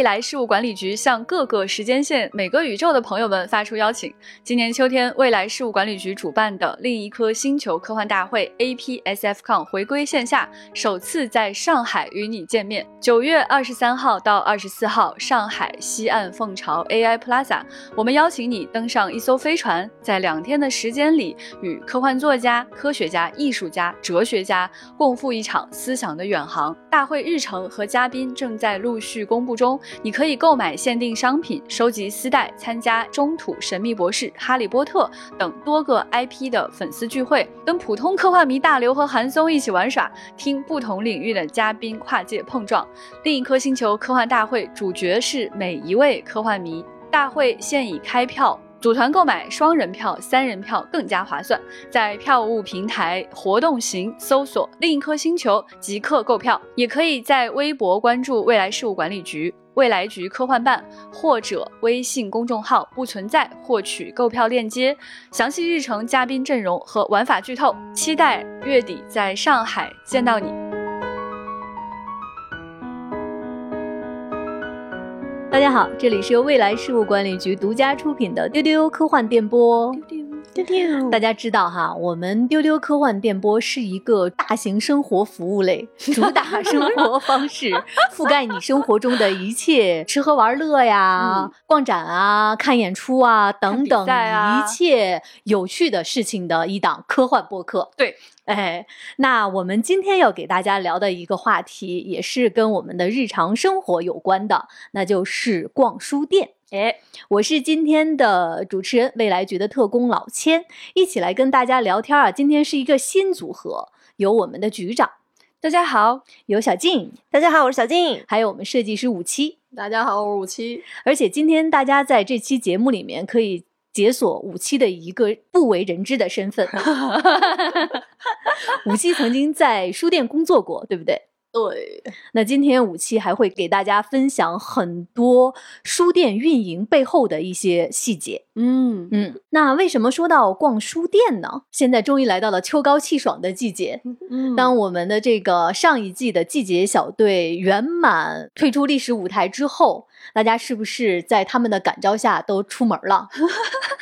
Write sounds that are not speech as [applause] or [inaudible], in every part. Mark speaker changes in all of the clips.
Speaker 1: 未来事务管理局向各个时间线、每个宇宙的朋友们发出邀请。今年秋天，未来事务管理局主办的另一颗星球科幻大会 APSFCon 回归线下，首次在上海与你见面。九月二十三号到二十四号，上海西岸凤巢 AI Plaza，我们邀请你登上一艘飞船，在两天的时间里，与科幻作家、科学家、艺术家、哲学家共赴一场思想的远航。大会日程和嘉宾正在陆续公布中，你可以购买限定商品，收集丝带，参加中土神秘博士、哈利波特等多个 IP 的粉丝聚会，跟普通科幻迷大刘和韩松一起玩耍，听不同领域的嘉宾跨界碰撞。另一颗星球科幻大会主角是每一位科幻迷。大会现已开票。组团购买双人票、三人票更加划算，在票务平台活动型搜索“另一颗星球”即刻购票，也可以在微博关注未来事务管理局、未来局科幻办或者微信公众号“不存在”获取购票链接。详细日程、嘉宾阵容和玩法剧透，期待月底在上海见到你。
Speaker 2: 大家好，这里是由未来事务管理局独家出品的丢丢科幻电波。丢丢，大家知道哈，我们丢丢科幻电波是一个大型生活服务类，[laughs] 主打生活方式，[laughs] 覆盖你生活中的一切吃喝玩乐呀、逛展啊、看演出啊等等一切有趣的事情的一档科幻播客。
Speaker 1: 对。
Speaker 2: 哎，那我们今天要给大家聊的一个话题，也是跟我们的日常生活有关的，那就是逛书店。哎，我是今天的主持人，未来局的特工老千，一起来跟大家聊天啊。今天是一个新组合，有我们的局长，
Speaker 1: 大家好；
Speaker 2: 有小静，
Speaker 3: 大家好，我是小静；
Speaker 2: 还有我们设计师五七，
Speaker 4: 大家好，我是五七。
Speaker 2: 而且今天大家在这期节目里面可以。解锁五七的一个不为人知的身份，[laughs] 五七曾经在书店工作过，对不对？
Speaker 4: 对。
Speaker 2: 那今天五七还会给大家分享很多书店运营背后的一些细节。
Speaker 1: 嗯
Speaker 2: 嗯。那为什么说到逛书店呢？现在终于来到了秋高气爽的季节。嗯。当我们的这个上一季的季节小队圆满退出历史舞台之后。大家是不是在他们的感召下都出门了，[laughs]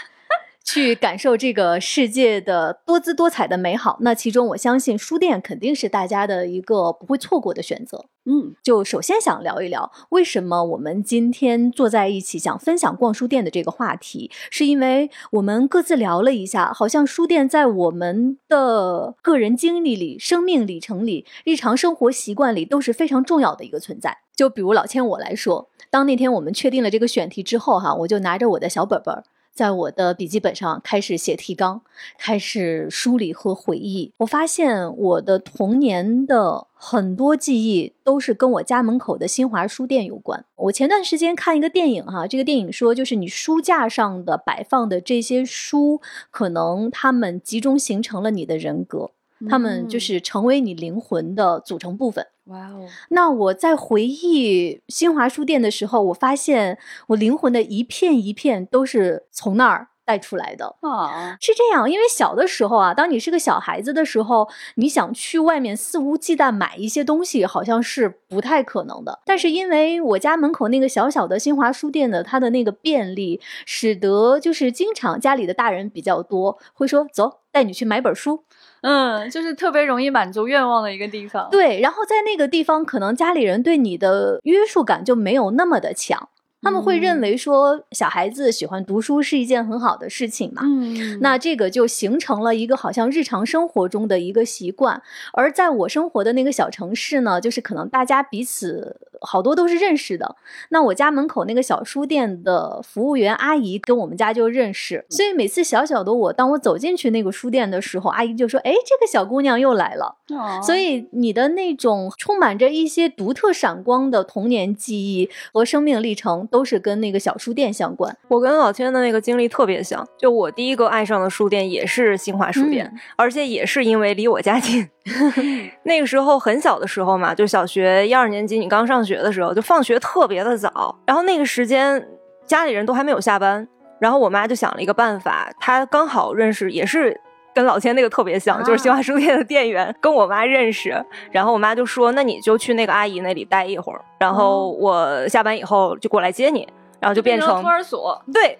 Speaker 2: 去感受这个世界的多姿多彩的美好？那其中，我相信书店肯定是大家的一个不会错过的选择。嗯，就首先想聊一聊，为什么我们今天坐在一起想分享逛书店的这个话题，是因为我们各自聊了一下，好像书店在我们的个人经历里、生命里程里、日常生活习惯里都是非常重要的一个存在。就比如老千我来说。当那天我们确定了这个选题之后，哈，我就拿着我的小本本，在我的笔记本上开始写提纲，开始梳理和回忆。我发现我的童年的很多记忆都是跟我家门口的新华书店有关。我前段时间看一个电影，哈，这个电影说，就是你书架上的摆放的这些书，可能它们集中形成了你的人格，它们就是成为你灵魂的组成部分。哇哦！那我在回忆新华书店的时候，我发现我灵魂的一片一片都是从那儿带出来的啊。是这样，因为小的时候啊，当你是个小孩子的时候，你想去外面肆无忌惮买一些东西，好像是不太可能的。但是因为我家门口那个小小的新华书店的它的那个便利，使得就是经常家里的大人比较多，会说走，带你去买本书。
Speaker 1: 嗯，就是特别容易满足愿望的一个地方。
Speaker 2: 对，然后在那个地方，可能家里人对你的约束感就没有那么的强。他们会认为说，小孩子喜欢读书是一件很好的事情嘛？嗯，那这个就形成了一个好像日常生活中的一个习惯。而在我生活的那个小城市呢，就是可能大家彼此好多都是认识的。那我家门口那个小书店的服务员阿姨跟我们家就认识，所以每次小小的我，当我走进去那个书店的时候，阿姨就说：“哎，这个小姑娘又来了。”哦，所以你的那种充满着一些独特闪光的童年记忆和生命历程。都是跟那个小书店相关。
Speaker 3: 我跟老千的那个经历特别像，就我第一个爱上的书店也是新华书店，而且也是因为离我家近。[laughs] 那个时候很小的时候嘛，就小学一二年级，你刚上学的时候，就放学特别的早，然后那个时间家里人都还没有下班，然后我妈就想了一个办法，她刚好认识也是。跟老千那个特别像，就是新华书店的店员跟我妈认识，然后我妈就说：“那你就去那个阿姨那里待一会儿，然后我下班以后就过来接你。”然后就变成
Speaker 1: 托儿所，
Speaker 3: 对，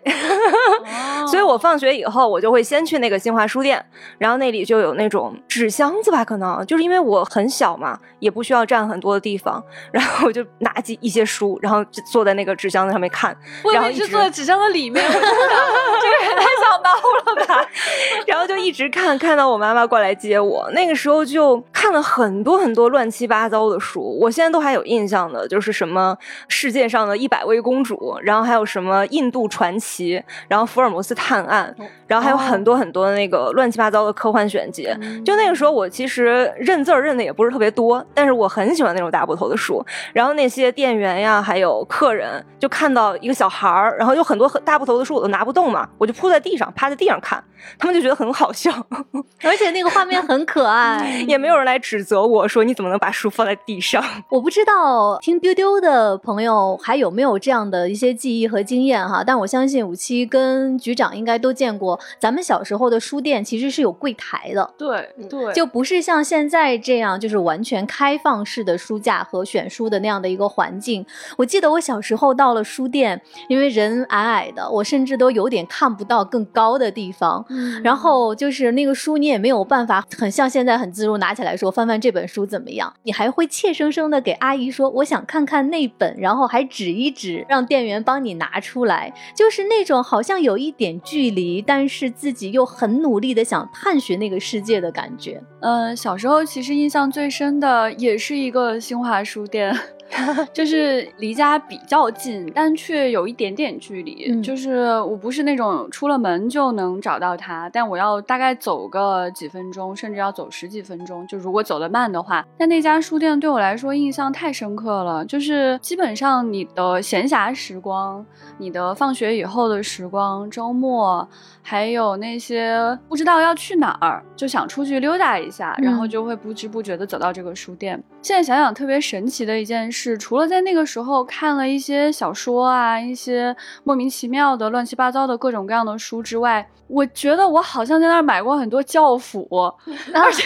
Speaker 3: [laughs] 所以我放学以后，我就会先去那个新华书店，然后那里就有那种纸箱子吧，可能。就是因为我很小嘛，也不需要占很多的地方，然后我就拿几一些书，然后坐在那个纸箱子上面看，然后
Speaker 1: 一直坐在纸箱子里面，[laughs] 这个也太想闹了吧，[laughs]
Speaker 3: 然后就一直看，看到我妈妈过来接我，那个时候就看了很多很多乱七八糟的书，我现在都还有印象的，就是什么世界上的一百位公主。然后还有什么印度传奇，然后福尔摩斯探案，然后还有很多很多那个乱七八糟的科幻选集。就那个时候，我其实认字儿认的也不是特别多，但是我很喜欢那种大部头的书。然后那些店员呀，还有客人，就看到一个小孩儿，然后有很多很大部头的书，我都拿不动嘛，我就铺在地上，趴在地上看，他们就觉得很好笑，[laughs]
Speaker 2: 而且那个画面很可爱，[laughs]
Speaker 3: 也没有人来指责我说你怎么能把书放在地上。
Speaker 2: 我不知道听丢丢的朋友还有没有这样的一些。记忆和经验哈，但我相信五七跟局长应该都见过，咱们小时候的书店其实是有柜台的，
Speaker 1: 对对，
Speaker 2: 就不是像现在这样就是完全开放式的书架和选书的那样的一个环境。我记得我小时候到了书店，因为人矮矮的，我甚至都有点看不到更高的地方，然后就是那个书你也没有办法很像现在很自如拿起来说翻翻这本书怎么样，你还会怯生生的给阿姨说我想看看那本，然后还指一指让店员。帮你拿出来，就是那种好像有一点距离，但是自己又很努力的想探寻那个世界的感觉。
Speaker 1: 嗯，小时候其实印象最深的也是一个新华书店。[laughs] 就是离家比较近，但却有一点点距离。就是我不是那种出了门就能找到他，但我要大概走个几分钟，甚至要走十几分钟。就如果走得慢的话，但那家书店对我来说印象太深刻了。就是基本上你的闲暇时光，你的放学以后的时光，周末，还有那些不知道要去哪儿，就想出去溜达一下，然后就会不知不觉的走到这个书店。现在想想，特别神奇的一件事。是除了在那个时候看了一些小说啊，一些莫名其妙的乱七八糟的各种各样的书之外，我觉得我好像在那儿买过很多教辅，[laughs] 而且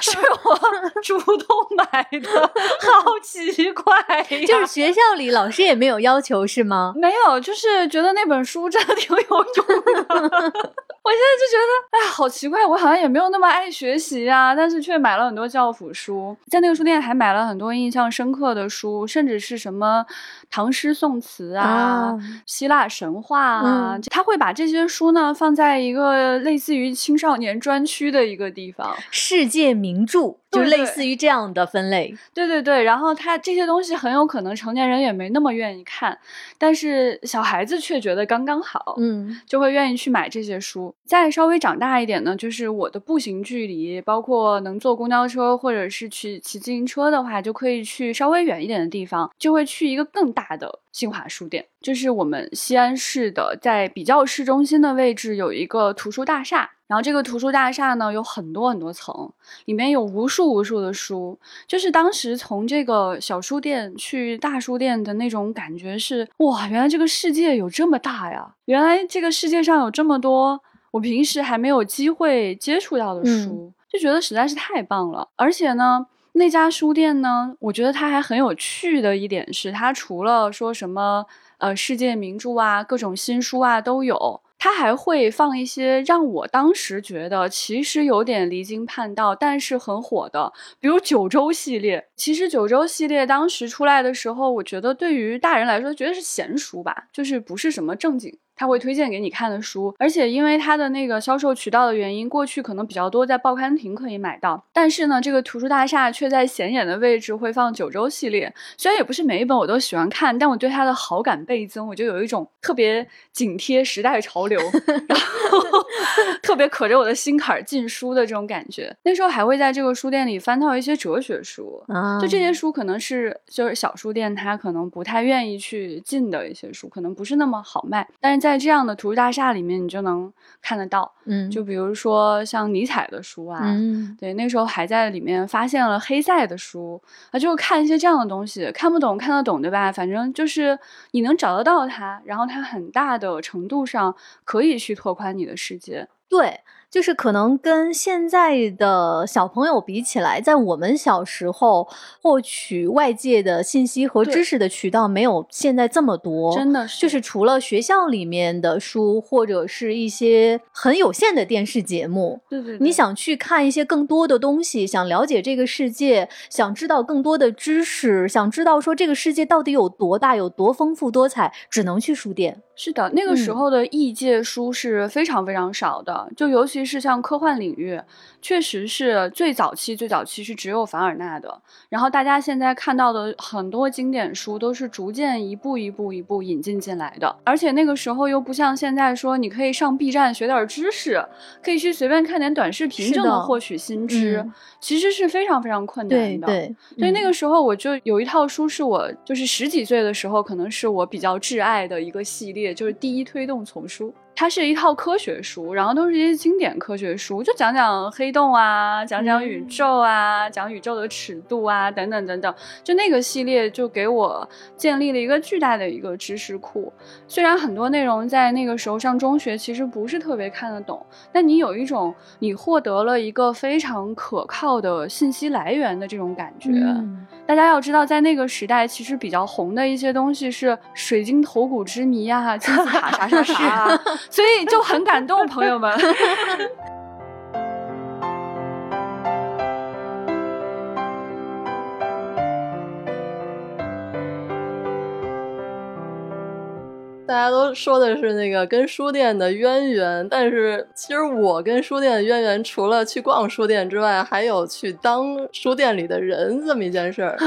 Speaker 1: 是我主动买的，好奇怪呀！
Speaker 2: 就是学校里老师也没有要求是吗？[laughs]
Speaker 1: 没有，就是觉得那本书真的挺有用的。[laughs] 我现在就觉得，哎，好奇怪，我好像也没有那么爱学习啊，但是却买了很多教辅书，在那个书店还买了很多印象深刻的书，甚至是什么唐诗宋词啊、希腊神话啊，他会把这些书呢放在一个类似于青少年专区的一个地方，
Speaker 2: 世界名著。就类似于这样的分类，
Speaker 1: 对对对，然后他这些东西很有可能成年人也没那么愿意看，但是小孩子却觉得刚刚好，嗯，就会愿意去买这些书。再稍微长大一点呢，就是我的步行距离，包括能坐公交车或者是去骑自行车的话，就可以去稍微远一点的地方，就会去一个更大的新华书店，就是我们西安市的，在比较市中心的位置有一个图书大厦。然后这个图书大厦呢有很多很多层，里面有无数无数的书。就是当时从这个小书店去大书店的那种感觉是，哇，原来这个世界有这么大呀！原来这个世界上有这么多我平时还没有机会接触到的书，就觉得实在是太棒了。而且呢，那家书店呢，我觉得它还很有趣的一点是，它除了说什么呃世界名著啊、各种新书啊都有。它还会放一些让我当时觉得其实有点离经叛道，但是很火的，比如九州系列。其实九州系列当时出来的时候，我觉得对于大人来说，觉得是闲书吧，就是不是什么正经。他会推荐给你看的书，而且因为他的那个销售渠道的原因，过去可能比较多在报刊亭可以买到。但是呢，这个图书大厦却在显眼的位置会放九州系列。虽然也不是每一本我都喜欢看，但我对它的好感倍增，我就有一种特别紧贴时代潮流，[laughs] 然后 [laughs] 特别可着我的心坎儿进书的这种感觉。那时候还会在这个书店里翻到一些哲学书，就这些书可能是就是小书店它可能不太愿意去进的一些书，可能不是那么好卖，但是在在这样的图书大厦里面，你就能看得到，嗯，就比如说像尼采的书啊，嗯，对，那时候还在里面发现了黑塞的书，啊，就看一些这样的东西，看不懂看得懂，对吧？反正就是你能找得到它，然后它很大的程度上可以去拓宽你的世界。
Speaker 2: 对，就是可能跟现在的小朋友比起来，在我们小时候获取外界的信息和知识的渠道没有现在这么多，
Speaker 1: 真的是，
Speaker 2: 就是除了学校里面的书，或者是一些很有限的电视节目，
Speaker 1: 对对，
Speaker 2: 你想去看一些更多的东西，想了解这个世界，想知道更多的知识，想知道说这个世界到底有多大，有多丰富多彩，只能去书店。
Speaker 1: 是的，那个时候的异界书是非常非常少的，就尤其是像科幻领域，确实是最早期最早期是只有凡尔纳的。然后大家现在看到的很多经典书都是逐渐一步一步一步引进进来的，而且那个时候又不像现在说你可以上 B 站学点知识，可以去随便看点短视频就能获取新知，其实是非常非常困难的。
Speaker 2: 对，
Speaker 1: 所以那个时候我就有一套书是我就是十几岁的时候，可能是我比较挚爱的一个系列。就是第一推动丛书。它是一套科学书，然后都是一些经典科学书，就讲讲黑洞啊，讲讲宇宙啊，讲宇宙的尺度啊，等等等等。就那个系列就给我建立了一个巨大的一个知识库。虽然很多内容在那个时候上中学其实不是特别看得懂，但你有一种你获得了一个非常可靠的信息来源的这种感觉。大家要知道，在那个时代，其实比较红的一些东西是水晶头骨之谜啊，金字塔啥啥啥 [laughs] 啊。所以就很感动，朋友们。
Speaker 4: 大家都说的是那个跟书店的渊源，但是其实我跟书店的渊源，除了去逛书店之外，还有去当书店里的人这么一件事儿。[laughs]
Speaker 2: 去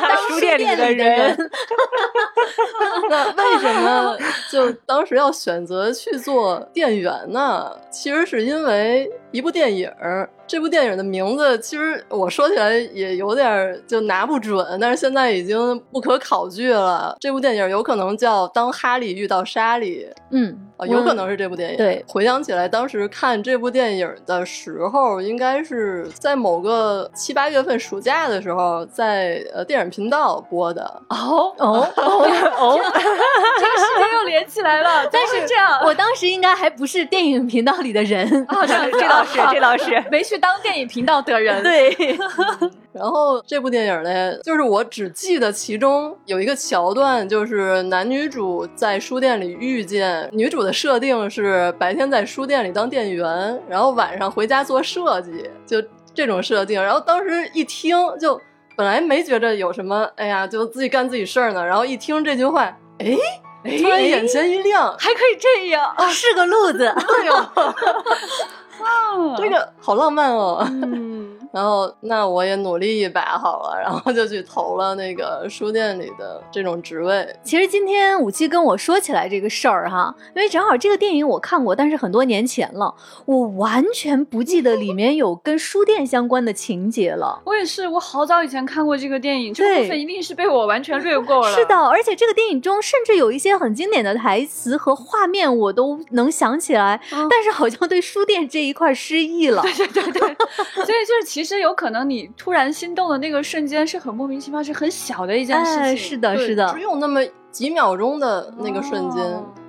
Speaker 2: 当书店里的人，[laughs]
Speaker 4: 那为什么就当时要选择去做店员呢？其实是因为一部电影儿。这部电影的名字其实我说起来也有点就拿不准，但是现在已经不可考据了。这部电影有可能叫《当哈利遇到莎莉》，
Speaker 2: 嗯，
Speaker 4: 啊，有可能是这部电影。
Speaker 2: 对，
Speaker 4: 回想起来，当时看这部电影的时候，应该是在某个七八月份暑假的时候，在呃电影频道播的。
Speaker 2: 哦 [laughs] 哦哦
Speaker 1: 哦，[laughs] 这个事情又连起来了。但是这样，
Speaker 2: 我当时应该还不是电影频道里的人。
Speaker 1: 哦，这
Speaker 3: 这倒 [laughs] 是，这倒是
Speaker 1: 没去。当电影频道的人，[laughs]
Speaker 2: 对。[laughs]
Speaker 4: 然后这部电影呢，就是我只记得其中有一个桥段，就是男女主在书店里遇见，女主的设定是白天在书店里当店员，然后晚上回家做设计，就这种设定。然后当时一听，就本来没觉着有什么，哎呀，就自己干自己事儿呢。然后一听这句话，哎，突然眼前一亮，
Speaker 1: 还可以这样，[laughs]
Speaker 2: 是个路子。
Speaker 4: 哎呦。这个好浪漫哦。[laughs] 然后，那我也努力一把好了，然后就去投了那个书店里的这种职位。
Speaker 2: 其实今天武七跟我说起来这个事儿哈，因为正好这个电影我看过，但是很多年前了，我完全不记得里面有跟书店相关的情节了。
Speaker 1: 我也是，我好早以前看过这个电影，这部分一定是被我完全略过了。
Speaker 2: 是的，而且这个电影中甚至有一些很经典的台词和画面，我都能想起来，但是好像对书店这一块失忆了。
Speaker 1: 对对对对，所以就是其。其实有可能你突然心动的那个瞬间是很莫名其妙，是很小的一件事情。
Speaker 2: 是的，是的，
Speaker 4: 只有那么几秒钟的那个瞬间。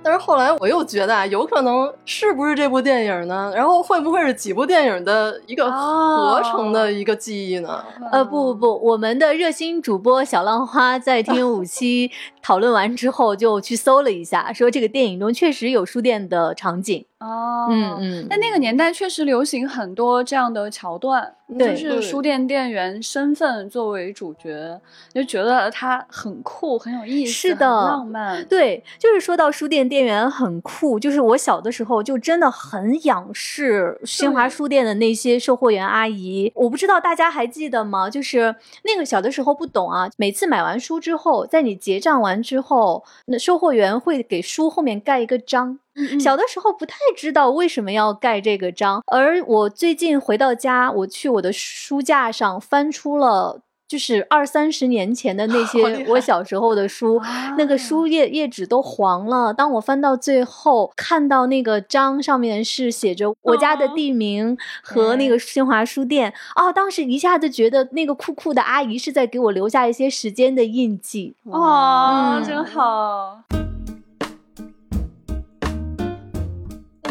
Speaker 4: 但是后来我又觉得啊，有可能是不是这部电影呢？然后会不会是几部电影的一个合成的一个记忆呢？
Speaker 2: 呃，不不不，我们的热心主播小浪花在听五 [laughs] 期讨论完之后，就去搜了一下，说这个电影中确实有书店的场景。
Speaker 1: 哦，
Speaker 2: 嗯嗯，
Speaker 1: 但那个年代确实流行很多这样的桥段，就是书店店员身份作为主角，就觉得他很酷，很有意思，
Speaker 2: 是的，
Speaker 1: 浪漫。
Speaker 2: 对，就是说到书店店员很酷，就是我小的时候就真的很仰视新华书店的那些售货员阿姨。我不知道大家还记得吗？就是那个小的时候不懂啊，每次买完书之后，在你结账完之后，那售货员会给书后面盖一个章。小的时候不太知道为什么要盖这个章，而我最近回到家，我去我的书架上翻出了，就是二三十年前的那 [laughs] 些我小时候的书，那个书页页纸都黄了。当我翻到最后，看到那个章上面是写着我家的地名和那个新华书店，哦，当时一下子觉得那个酷酷的阿姨是在给我留下一些时间的印记。
Speaker 1: 哇，真好。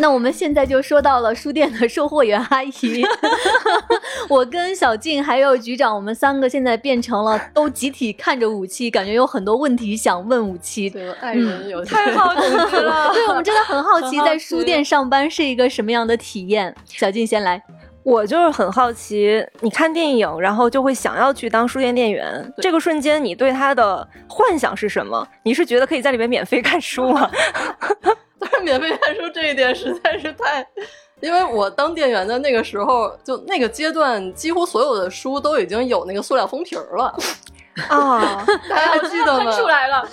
Speaker 2: 那我们现在就说到了书店的售货员阿姨。[laughs] 我跟小静还有局长，我们三个现在变成了都集体看着武器，感觉有很多问题想问武器。
Speaker 4: 对，爱人有
Speaker 1: 太好奇 [laughs] 了。
Speaker 2: 对，我们真的很好奇，在书店上班是一个什么样的体验。小静先来。
Speaker 3: 我就是很好奇，你看电影，然后就会想要去当书店店员。这个瞬间，你对他的幻想是什么？你是觉得可以在里面免费看书吗？[laughs]
Speaker 4: 免费看书这一点实在是太……因为我当店员的那个时候，就那个阶段，几乎所有的书都已经有那个塑料封皮儿了。
Speaker 3: 啊，
Speaker 4: 大家还记得吗？
Speaker 1: 出来了，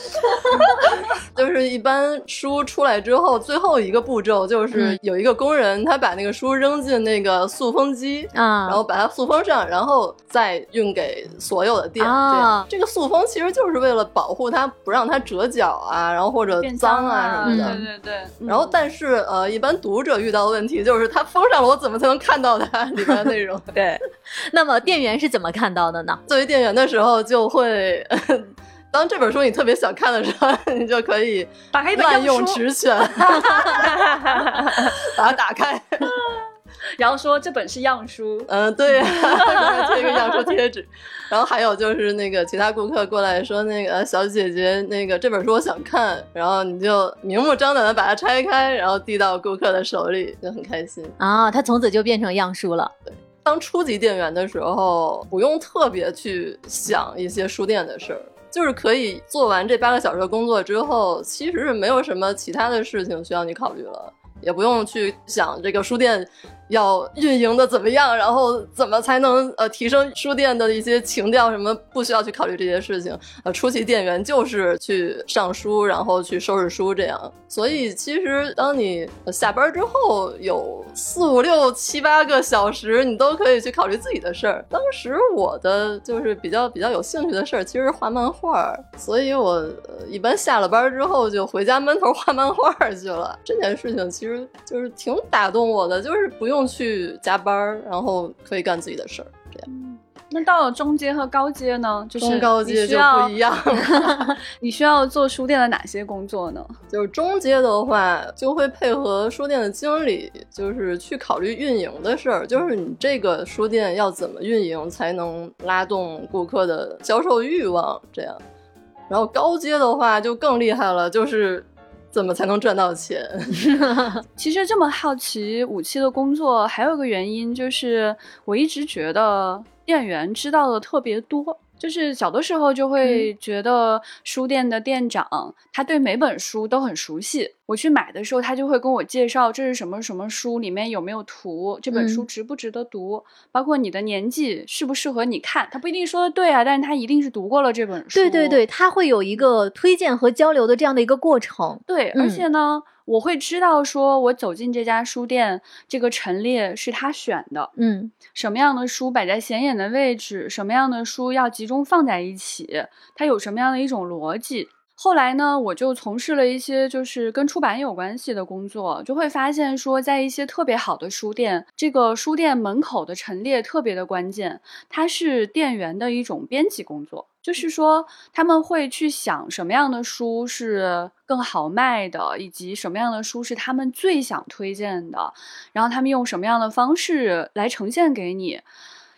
Speaker 1: [laughs]
Speaker 4: 就是一般书出来之后，最后一个步骤就是有一个工人，他把那个书扔进那个塑封机啊，然后把它塑封上，然后再运给所有的店。啊，这个塑封其实就是为了保护它，不让它折角啊，然后或者脏啊什么
Speaker 1: 的。对对对。
Speaker 4: 然后，但是呃，一般读者遇到的问题就是，它封上了，我怎么才能看到它里面的内容？
Speaker 3: 对。
Speaker 2: 那么店员是怎么看到的呢？
Speaker 4: 作为店员的时候就。会，当这本书你特别想看的时候，[laughs] 你就可以
Speaker 1: 打开
Speaker 4: 滥用职权，把它打开，[laughs]
Speaker 1: 然后说这本是样书。
Speaker 4: 嗯，对，贴一个样书贴纸。然后还有就是那个其他顾客过来说，那个小姐姐，那个这本书我想看，然后你就明目张胆的把它拆开，然后递到顾客的手里，就很开心
Speaker 2: 啊。他从此就变成样书了。
Speaker 4: 对。当初级店员的时候，不用特别去想一些书店的事儿，就是可以做完这八个小时的工作之后，其实是没有什么其他的事情需要你考虑了，也不用去想这个书店。要运营的怎么样，然后怎么才能呃提升书店的一些情调？什么不需要去考虑这些事情？呃，初期店员就是去上书，然后去收拾书这样。所以其实当你下班之后有四五六七八个小时，你都可以去考虑自己的事儿。当时我的就是比较比较有兴趣的事儿，其实画漫画，所以我一般下了班之后就回家闷头画漫画去了。这件事情其实就是挺打动我的，就是不用。去加班，然后可以干自己的事儿，这样。
Speaker 1: 那到了中阶和高阶呢？就是
Speaker 4: 中高阶就不一样了。[laughs]
Speaker 1: 你需要做书店的哪些工作呢？
Speaker 4: 就是中阶的话，就会配合书店的经理，就是去考虑运营的事儿。就是你这个书店要怎么运营，才能拉动顾客的销售欲望？这样。然后高阶的话就更厉害了，就是。怎么才能赚到钱？[laughs]
Speaker 1: 其实这么好奇武器的工作，还有个原因就是，我一直觉得店员知道的特别多。就是小的时候就会觉得书店的店长他对每本书都很熟悉。我去买的时候，他就会跟我介绍这是什么什么书，里面有没有图，这本书值不值得读，包括你的年纪适不适合你看。他不一定说的对啊，但是他一定是读过了这本书。
Speaker 2: 对对对，他会有一个推荐和交流的这样的一个过程。
Speaker 1: 对，而且呢。我会知道，说我走进这家书店，这个陈列是他选的，
Speaker 2: 嗯，
Speaker 1: 什么样的书摆在显眼的位置，什么样的书要集中放在一起，它有什么样的一种逻辑。后来呢，我就从事了一些就是跟出版有关系的工作，就会发现说，在一些特别好的书店，这个书店门口的陈列特别的关键，它是店员的一种编辑工作，就是说他们会去想什么样的书是更好卖的，以及什么样的书是他们最想推荐的，然后他们用什么样的方式来呈现给你，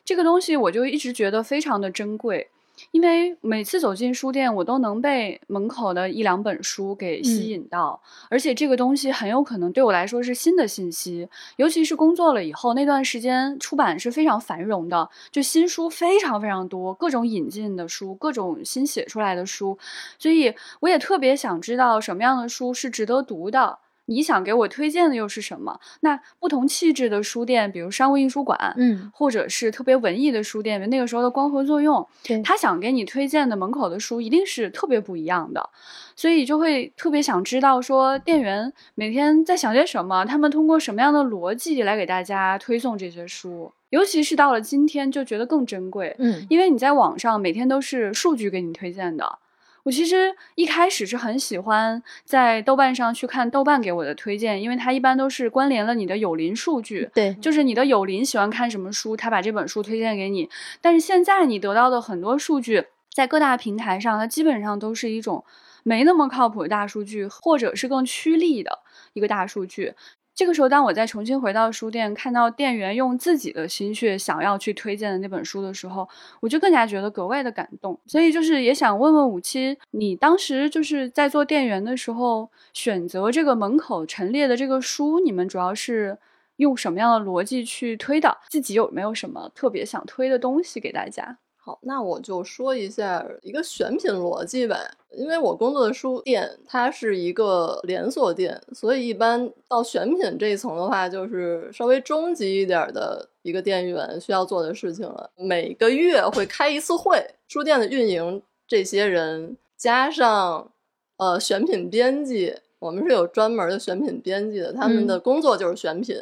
Speaker 1: 这个东西我就一直觉得非常的珍贵。因为每次走进书店，我都能被门口的一两本书给吸引到，而且这个东西很有可能对我来说是新的信息。尤其是工作了以后那段时间，出版是非常繁荣的，就新书非常非常多，各种引进的书，各种新写出来的书，所以我也特别想知道什么样的书是值得读的。你想给我推荐的又是什么？那不同气质的书店，比如商务印书馆，
Speaker 2: 嗯，
Speaker 1: 或者是特别文艺的书店，那个时候的光合作用，
Speaker 2: 对，
Speaker 1: 他想给你推荐的门口的书一定是特别不一样的，所以就会特别想知道说店员每天在想些什么，他们通过什么样的逻辑来给大家推送这些书，尤其是到了今天就觉得更珍贵，
Speaker 2: 嗯，
Speaker 1: 因为你在网上每天都是数据给你推荐的。我其实一开始是很喜欢在豆瓣上去看豆瓣给我的推荐，因为它一般都是关联了你的有邻数据。
Speaker 2: 对，
Speaker 1: 就是你的有邻喜欢看什么书，他把这本书推荐给你。但是现在你得到的很多数据，在各大平台上，它基本上都是一种没那么靠谱的大数据，或者是更趋利的一个大数据。这个时候，当我再重新回到书店，看到店员用自己的心血想要去推荐的那本书的时候，我就更加觉得格外的感动。所以，就是也想问问五七，你当时就是在做店员的时候，选择这个门口陈列的这个书，你们主要是用什么样的逻辑去推的？自己有没有什么特别想推的东西给大家？
Speaker 4: 好，那我就说一下一个选品逻辑吧。因为我工作的书店它是一个连锁店，所以一般到选品这一层的话，就是稍微中级一点的一个店员需要做的事情了。每个月会开一次会，书店的运营这些人加上呃选品编辑，我们是有专门的选品编辑的，他们的工作就是选品，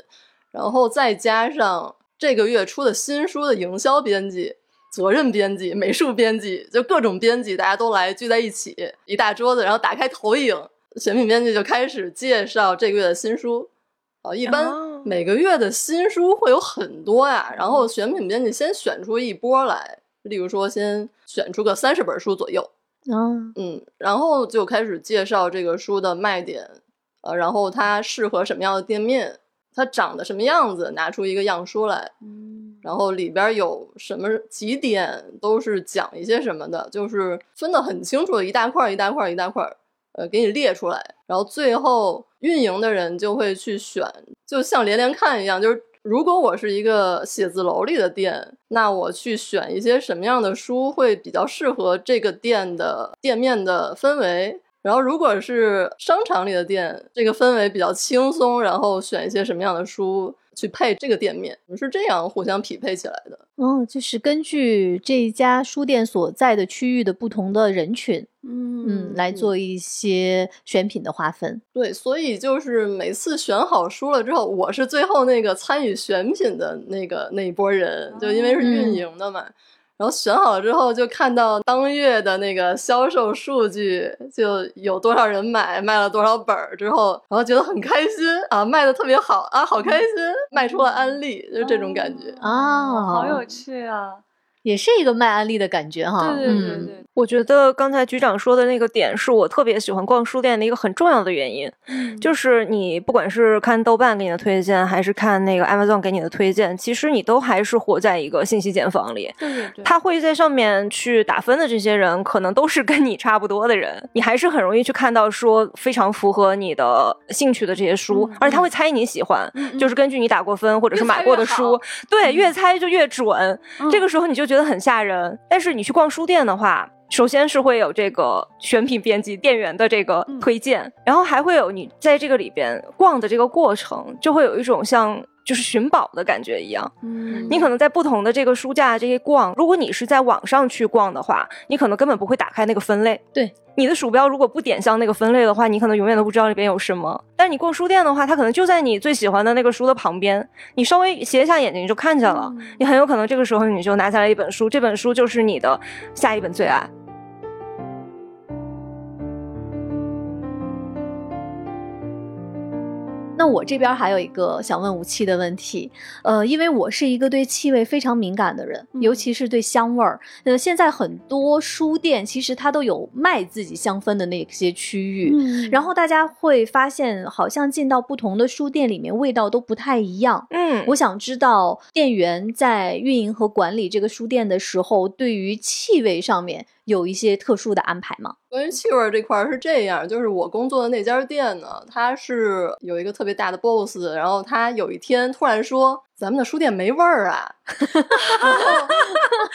Speaker 4: 然后再加上这个月出的新书的营销编辑。责任编辑、美术编辑，就各种编辑，大家都来聚在一起，一大桌子，然后打开投影，选品编辑就开始介绍这个月的新书。啊，一般每个月的新书会有很多呀，然后选品编辑先选出一波来，例如说先选出个三十本书左右，嗯嗯，然后就开始介绍这个书的卖点，呃，然后它适合什么样的店面。它长得什么样子？拿出一个样书来，嗯，然后里边有什么几点都是讲一些什么的，就是分得很清楚，一大块一大块一大块，呃，给你列出来。然后最后运营的人就会去选，就像连连看一样，就是如果我是一个写字楼里的店，那我去选一些什么样的书会比较适合这个店的店面的氛围。然后，如果是商场里的店，这个氛围比较轻松，然后选一些什么样的书去配这个店面，是这样互相匹配起来的。
Speaker 2: 哦，就是根据这一家书店所在的区域的不同的人群，嗯嗯，来做一些选品的划分。
Speaker 4: 对，所以就是每次选好书了之后，我是最后那个参与选品的那个那一波人，就因为是运营的嘛。然后选好了之后，就看到当月的那个销售数据，就有多少人买，卖了多少本儿之后，然后觉得很开心啊，卖的特别好啊，好开心，卖出了安利，就这种感觉
Speaker 2: 啊，
Speaker 1: 好有趣啊。
Speaker 2: 也是一个卖安利的感觉哈，
Speaker 1: 对对对对，
Speaker 3: 我觉得刚才局长说的那个点是我特别喜欢逛书店的一个很重要的原因，就是你不管是看豆瓣给你的推荐，还是看那个 Amazon 给你的推荐，其实你都还是活在一个信息茧房里。
Speaker 1: 对对对，
Speaker 3: 他会在上面去打分的这些人，可能都是跟你差不多的人，你还是很容易去看到说非常符合你的兴趣的这些书，而且他会猜你喜欢，就是根据你打过分或者是买过的书，对，越猜就越准。这个时候你就。觉得很吓人，但是你去逛书店的话，首先是会有这个选品编辑店员的这个推荐，然后还会有你在这个里边逛的这个过程，就会有一种像就是寻宝的感觉一样。嗯，你可能在不同的这个书架这些逛，如果你是在网上去逛的话，你可能根本不会打开那个分类。
Speaker 2: 对。
Speaker 3: 你的鼠标如果不点向那个分类的话，你可能永远都不知道里边有什么。但是你逛书店的话，它可能就在你最喜欢的那个书的旁边，你稍微斜一下眼睛就看见了。你很有可能这个时候你就拿下来一本书，这本书就是你的下一本最爱。
Speaker 2: 那我这边还有一个想问武器的问题，呃，因为我是一个对气味非常敏感的人，尤其是对香味儿。呃，现在很多书店其实它都有卖自己香氛的那些区域，然后大家会发现，好像进到不同的书店里面，味道都不太一样。嗯，我想知道店员在运营和管理这个书店的时候，对于气味上面。有一些特殊的安排吗？
Speaker 4: 关于气味这块是这样，就是我工作的那家店呢，它是有一个特别大的 boss，然后他有一天突然说：“咱们的书店没味儿啊。[laughs] ”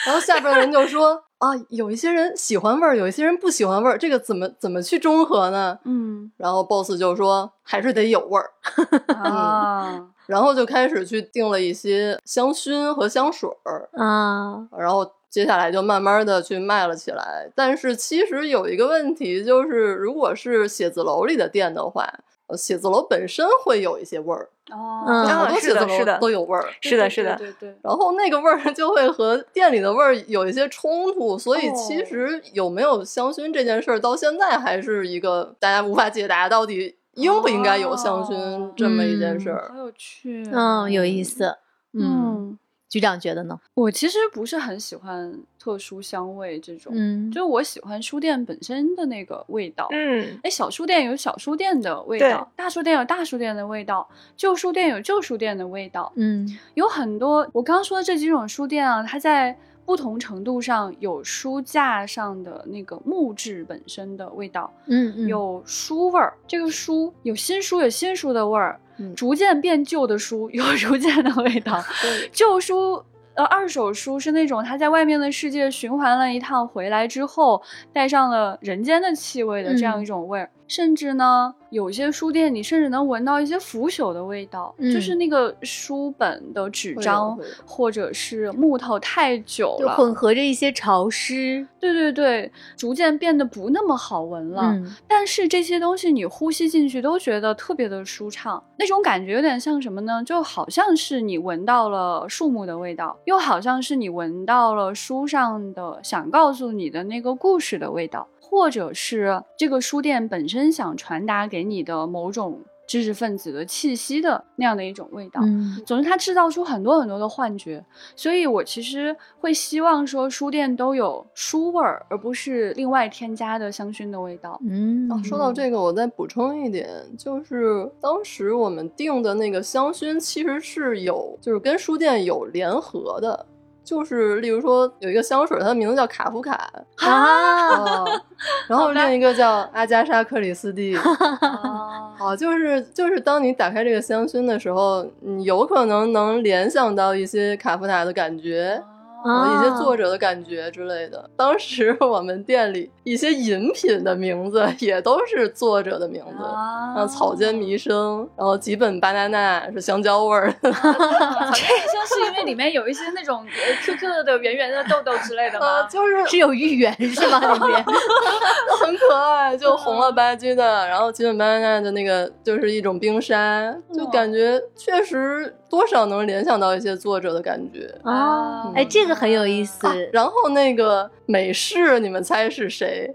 Speaker 4: 然后下边的人就说：“啊，有一些人喜欢味儿，有一些人不喜欢味儿，这个怎么怎么去中和呢？”嗯，然后 boss 就说：“还是得有味儿。[laughs] ”啊，然后就开始去订了一些香薰和香水儿啊，然后。接下来就慢慢的去卖了起来，但是其实有一个问题，就是如果是写字楼里的店的话，写字楼本身会有一些味儿
Speaker 3: 哦，很
Speaker 4: 多写字楼都有味儿，
Speaker 3: 是的，是的，
Speaker 1: 对对。
Speaker 4: 然后那个味儿就会和店里的味儿有一些冲突，所以其实有没有香薰这件事儿，到现在还是一个大家无法解答，到底应不应该有香薰这么一件事儿。
Speaker 1: 好有趣，
Speaker 2: 嗯，有意思，嗯。局长觉得呢？
Speaker 1: 我其实不是很喜欢特殊香味这种，
Speaker 2: 嗯，
Speaker 1: 就是我喜欢书店本身的那个味道。
Speaker 3: 嗯，
Speaker 1: 哎，小书店有小书店的味道，大书店有大书店的味道，旧书店有旧书店的味道。
Speaker 2: 嗯
Speaker 1: 有很多我刚刚说的这几种书店啊，它在不同程度上有书架上的那个木质本身的味道，
Speaker 2: 嗯嗯，
Speaker 1: 有书味儿。这个书有新书有新书的味儿，
Speaker 4: 嗯
Speaker 1: 逐渐变旧的书有逐渐的味道。[laughs] 旧书。呃，二手书是那种他在外面的世界循环了一趟回来之后，带上了人间的气味的这样
Speaker 2: 嗯
Speaker 1: 一种味儿。甚至呢，有些书店你甚至能闻到一些腐朽的味道，就是
Speaker 2: 嗯
Speaker 1: 那个书本的纸张或者是木头太久
Speaker 2: 就
Speaker 1: 了，
Speaker 2: 混合着一些潮湿，
Speaker 1: 对对对，逐渐变得不那么好闻了。
Speaker 2: 嗯
Speaker 1: 但是这些东西你呼吸进去都觉得特别的舒畅，那种感觉有点像什么呢？就好像是你闻到了树木的味道，又好像是你闻到了书上的想告诉你的那个故事的味道，或者是这个书店本身想传达给你的某种知识分子的气息的那样的一种味道。
Speaker 2: 嗯
Speaker 1: 总之，它制造出很多很多的幻觉，所以我其实会希望说书店都有书味儿，而不是另外添加的香薰的味道。
Speaker 2: 嗯
Speaker 4: 哦，说到这个，我再补充一点，就是当时我们订的那个香薰其实是有，就是跟书店有联合的，就是例如说有一个香水，它的名字叫卡夫卡，
Speaker 2: 啊，
Speaker 4: 啊，[laughs] 然后另一个叫阿加莎克里斯蒂。
Speaker 1: 啊，
Speaker 4: 啊，就是就是，当你打开这个香薰的时候，你有可能能联想到一些卡夫卡的感觉，
Speaker 2: 啊
Speaker 4: 一些作者的感觉之类的。当时 [laughs] 我们店里一些饮品的名字也都是作者的名字，
Speaker 1: 啊
Speaker 4: 像草间弥生，然后吉本巴娜娜是香蕉味儿的，
Speaker 1: 草间弥生 [laughs] 是因为里面有一些那种呃 QQ 的圆圆的豆豆之类的
Speaker 4: 啊，
Speaker 1: 吗？
Speaker 4: 就是
Speaker 2: 是有芋圆是吗？里面 [laughs]
Speaker 4: 很可爱，就红了吧唧的。然后吉本巴娜娜的那个就是一种冰山，就感觉确实多少能联想到一些作者的感觉。
Speaker 2: 啊，哎，这个很有意思
Speaker 4: 啊，然后那个美式，你们猜是谁？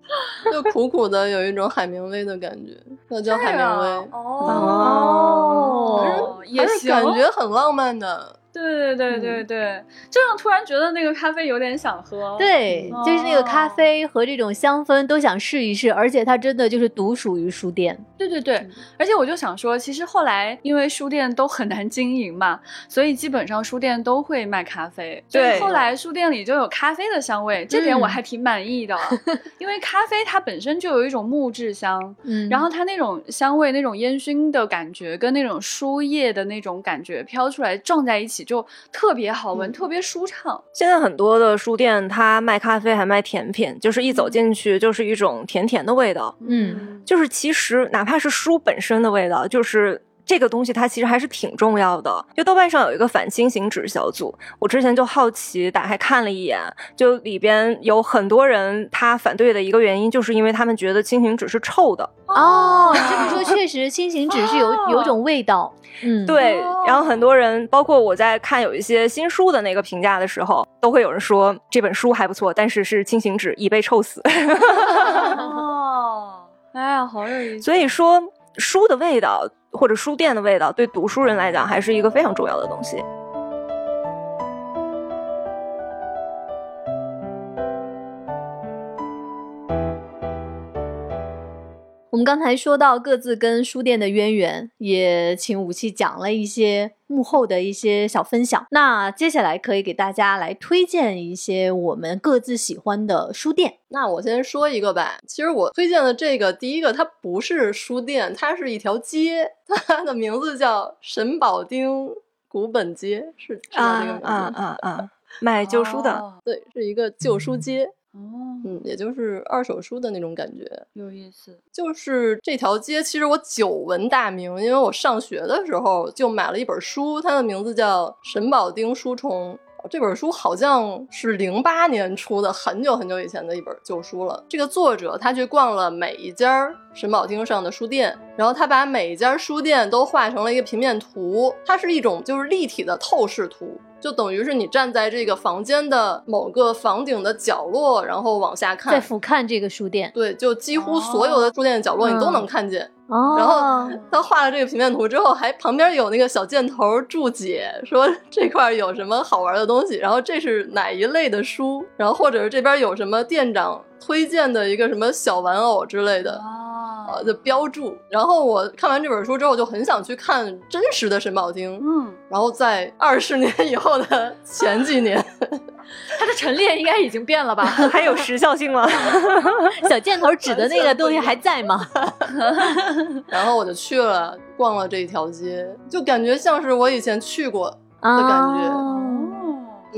Speaker 4: 就苦苦的有一种海明威的感觉，那叫海明威，
Speaker 1: 哦，
Speaker 4: 还
Speaker 1: 也行，
Speaker 4: 是感觉很浪漫的。
Speaker 1: 对对对对对，就像突然觉得那个咖啡有点想喝。
Speaker 2: 对，
Speaker 1: 嗯
Speaker 2: 就是那个咖
Speaker 1: 哦
Speaker 2: 啡和这种香氛都想试一试，而且它真的就是独属于书店。
Speaker 1: 对对对，而且我就想说，其实后来因为书店都很难经营嘛，所以基本上书店都会卖咖啡。
Speaker 3: 对
Speaker 1: 后来书店里就有咖啡的香味，这点我
Speaker 2: 嗯
Speaker 1: 还挺满意的，[laughs] 因为咖啡它本身就有一种木质香。
Speaker 2: 嗯
Speaker 1: 然后它那种香味、那种烟熏的感觉，跟那种书叶的那种感觉飘出来撞在一起，就特别好闻，
Speaker 4: 嗯
Speaker 1: 特别舒畅。
Speaker 3: 现在很多的书店，它卖咖啡还卖甜品，就是一走进去就是一种甜甜的味道。
Speaker 2: 嗯
Speaker 3: 就是其实哪怕是书本身的味道，就是这个东西它其实还是挺重要的。就豆瓣上有一个反轻型纸小组，我之前就好奇打开看了一眼，就里边有很多人他反对的一个原因，就是因为他们觉得轻型纸是臭的。
Speaker 2: 哦，这么说 [laughs] 确实，轻型纸是有有种味道。嗯，
Speaker 3: 对，然后很多人，包括我在看有一些新书的那个评价的时候，都会有人说这本书还不错，但是是轻型纸，已被臭死。
Speaker 1: 哦，[laughs] 哎呀，好有意思。
Speaker 3: 所以说，书的味道或者书店的味道，对读书人来讲还是一个非常重要的东西。
Speaker 2: 我们刚才说到各自跟书店的渊源，也请武器讲了一些幕后的一些小分享。那接下来可以给大家来推荐一些我们各自喜欢的书店。
Speaker 4: 那我先说一个吧。其实我推荐的这个，第一个它不是书店，它是一条街，它的名字叫神保町古本街，是是叫这个名字吗？
Speaker 3: 啊啊啊！卖旧书的，
Speaker 1: 哦
Speaker 4: 对，是一个旧书街，
Speaker 1: 哦，
Speaker 4: 嗯，也就是二手书的那种感觉。
Speaker 1: 有意思。
Speaker 4: 就是这条街，其实我久闻大名，因为我上学的时候就买了一本书，它的名字叫《神宝丁书虫》。这本书好像是零八年出的，很久很久以前的一本旧书了。这个作者他去逛了每一家神保町上的书店，然后他把每一家书店都画成了一个平面图，它是一种就是立体的透视图。就等于是你站在这个房间的某个房顶的角落，然后往下看，
Speaker 2: 在俯瞰这个书店。
Speaker 4: 对，就几乎所有的书店的角落你都能看见。
Speaker 2: 哦，
Speaker 4: 然后他画了这个平面图之后，还旁边有那个小箭头注解，说这块有什么好玩的东西，然后这是哪一类的书，然后或者是这边有什么店长推荐的一个什么小玩偶之类的。啊的标注，然后我看完这本书之后，就很想去看真实的沈宝经。
Speaker 1: 嗯，
Speaker 4: 然后在二十年以后的前几年，[laughs]
Speaker 1: 它的陈列应该已经变了吧？[laughs]
Speaker 3: 还有时效性吗？[laughs]
Speaker 2: 小箭头指的那个东西还在吗？
Speaker 4: 然后我就去了，逛了这一条街，就感觉像是我以前去过的感觉。
Speaker 2: 哦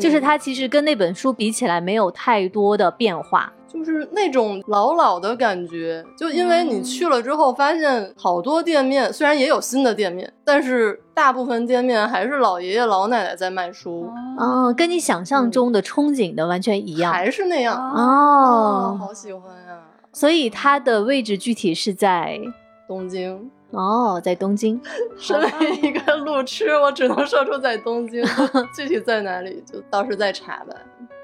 Speaker 2: 就是它其实跟那本书比起来没有太多的变化。
Speaker 4: 就是那种老老的感觉，就因为你去了之后，发现好多店面虽然也有新的店面，但是大部分店面还是老爷爷老奶奶在卖书，
Speaker 2: 哦，跟你想象中的憧憬的完全一样。
Speaker 4: 还是那样
Speaker 2: 哦，
Speaker 4: 好喜欢呀！
Speaker 2: 所以它的位置具体是在
Speaker 4: 东京
Speaker 2: 哦，在东京。[laughs]
Speaker 4: 身为一个路痴，我只能说出在东京 [laughs] [laughs] 具体在哪里就到时再查吧。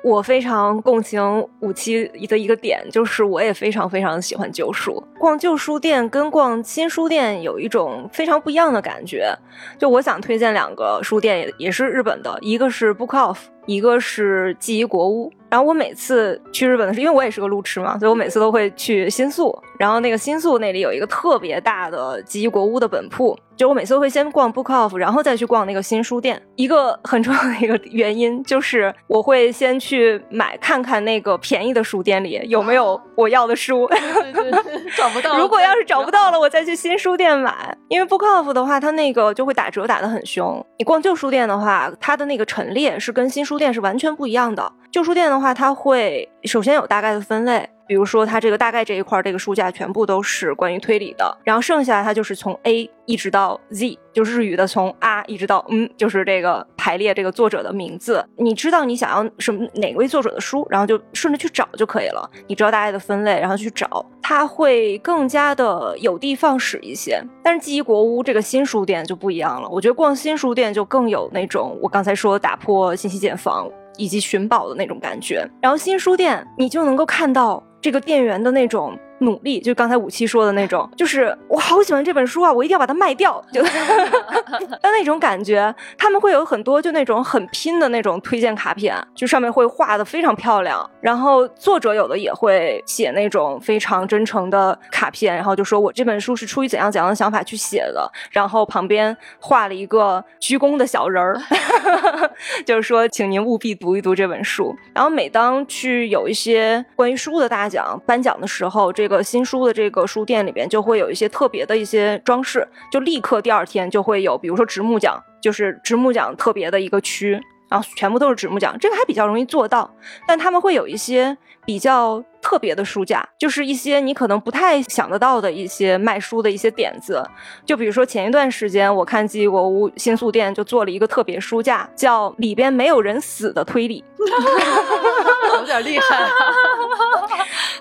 Speaker 3: 我非常共情五七的一个点，就是我也非常非常喜欢旧书。逛旧书店跟逛新书店有一种非常不一样的感觉。就我想推荐两个书店，也也是日本的，一个是 Book Off，一个是记忆国屋。然后我每次去日本的时候，因为我也是个路痴嘛，所以我每次都会去新宿。然后那个新宿那里有一个特别大的记忆国屋的本铺，就我每次都会先逛 Book Off，然后再去逛那个新书店。一个很重要的一个原因就是我会先去买看看那个便宜的书店里有没有我要的书。
Speaker 4: 对对对，[laughs] 找不到。
Speaker 3: 如果要是找不到了，我再去新书店买。因为 Book Off 的话，它那个就会打折打得很凶。你逛旧书店的话，它的那个陈列是跟新书店是完全不一样的。旧书店的话，它会首先有大概的分类，比如说它这个大概这一块这个书架全部都是关于推理的，然后剩下它就是从 A 一直到 Z，就是日语的从啊一直到嗯，就是这个排列这个作者的名字。你知道你想要什么哪位作者的书，然后就顺着去找就可以了。你知道大概的分类，然后去找，它会更加的有的放矢一些。但是记忆国屋这个新书店就不一样了，我觉得逛新书店就更有那种我刚才说打破信息茧房。以及寻宝的那种感觉，然后新书店你就能够看到这个店员的那种努力，就刚才武七说的那种，就是我好喜欢这本书啊，我一定要把它卖掉，就 [laughs] 但那种感觉。他们会有很多就那种很拼的那种推荐卡片，就上面会画的非常漂亮，然后作者有的也会写那种非常真诚的卡片，然后就说我这本书是出于怎样怎样的想法去写的，然后旁边画了一个鞠躬的小人儿，[laughs] 就是说请您务必读一读这本书。然后每当去有一些关于书的大奖颁奖的时候，这个新书的这个书店里边就会有一些特别的一些装饰，就立刻第二天就会有，比如说直木奖，就是直木奖特别的一个区，然后全部都是直木奖，这个还比较容易做到，但他们会有一些比较特别的书架，就是一些你可能不太想得到的一些卖书的一些点子，就比如说前一段时间我看记忆国屋新宿店就做了一个特别书架，叫里边没有人死的推理。[laughs]
Speaker 4: 有点厉害、啊。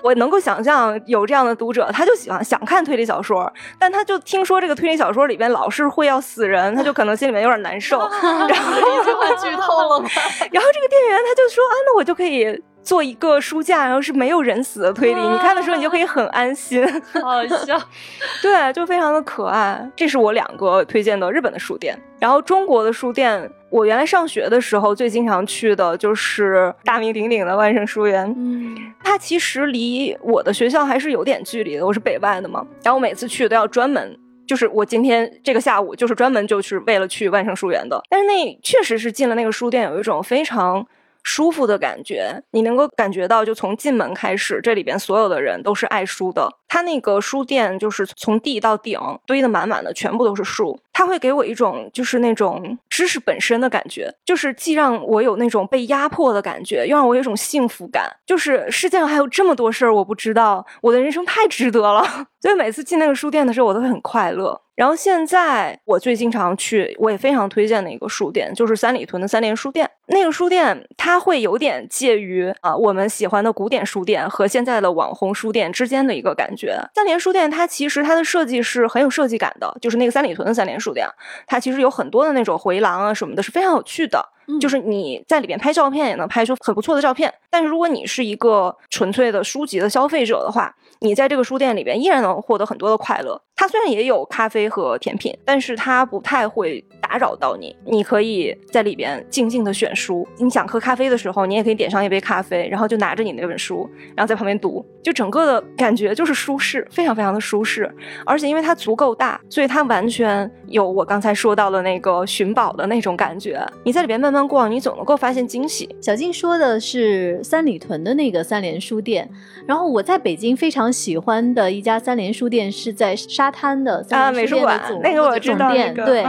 Speaker 3: 我能够想象有这样的读者，他就喜欢想看推理小说，但他就听说这个推理小说里边老是会要死人，他就可能心里面有点难受。然后
Speaker 4: 这句话剧透了吗？[laughs]
Speaker 3: 然后这个店员他就说啊，那我就可以做一个书架，然后是没有人死的推理，你看的时候你就可以很安心。[laughs]
Speaker 1: 好笑，[laughs]
Speaker 3: 对，就非常的可爱。这是我两个推荐的日本的书店，然后中国的书店，我原来上学的时候最经常去的就是大名鼎鼎的万盛书园。
Speaker 2: 嗯，
Speaker 3: 它其实离我的学校还是有点距离的，我是北外的嘛，然后我每次去都要专门。就是我今天这个下午就是专门就是为了去万盛书园的，但是那确实是进了那个书店，有一种非常舒服的感觉。你能够感觉到，就从进门开始，这里边所有的人都是爱书的。它那个书店就是从地到顶堆得满满的，全部都是书。它会给我一种就是那种知识本身的感觉，就是既让我有那种被压迫的感觉，又让我有种幸福感。就是世界上还有这么多事儿我不知道，我的人生太值得了。[laughs] 所以每次进那个书店的时候，我都会很快乐。然后现在我最经常去，我也非常推荐的一个书店，就是三里屯的三联书店。那个书店它会有点介于啊我们喜欢的古典书店和现在的网红书店之间的一个感觉。三联书店它其实它的设计是很有设计感的，就是那个三里屯的三联书店，它其实有很多的那种回廊啊什么的，是非常有趣的。就是你在里边拍照片也能拍出很不错的照片。但是如果你是一个纯粹的书籍的消费者的话，你在这个书店里边依然能获得很多的快乐。它虽然也有咖啡和甜品，但是它不太会打扰到你。你可以在里边静静的选书。你想喝咖啡的时候，你也可以点上一杯咖啡，然后就拿着你那本书，然后在旁边读。就整个的感觉就是舒适，非常非常的舒适。而且因为它足够大，所以它完全有我刚才说到的那个寻宝的那种感觉。你在里边慢慢逛，你总能够发现惊喜。
Speaker 2: 小静说的是三里屯的那个三联书店，然后我在北京非常喜欢的一家三联书店是在沙。滩的
Speaker 3: 啊，美术馆那个我知道，
Speaker 2: 对，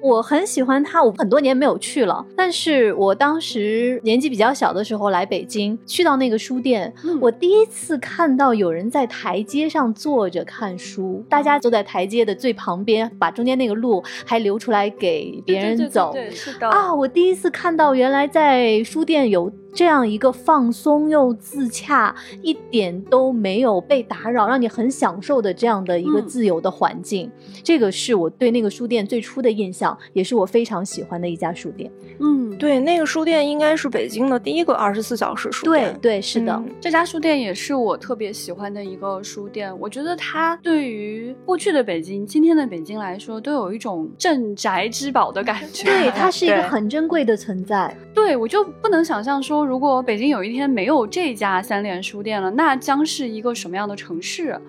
Speaker 2: 我很喜欢它。我很多年没有去了，但是我当时年纪比较小的时候来北京，去到那个书店，我第一次看到有人在台阶上坐着看书，大家坐在台阶的最旁边，把中间那个路还留出来给别人走。
Speaker 1: 对，是的
Speaker 2: 啊，我第一次看到原来在书店有。这样一个放松又自洽，一点都没有被打扰，让你很享受的这样的一个自由的环境，这个是我对那个书店最初的印象，也是我非常喜欢的一家书店。
Speaker 3: 嗯，对，那个书店应该是北京的第一个二十四小时书
Speaker 2: 店。对对，是的，
Speaker 1: 这家书店也是我特别喜欢的一个书店。我觉得它对于过去的北京、今天的北京来说，都有一种镇宅之宝的感觉。
Speaker 2: 对，它是一个很珍贵的存在。
Speaker 1: 对，我就不能想象说，如果北京有一天没有这家三联书店了，那将是一个什么样的城市？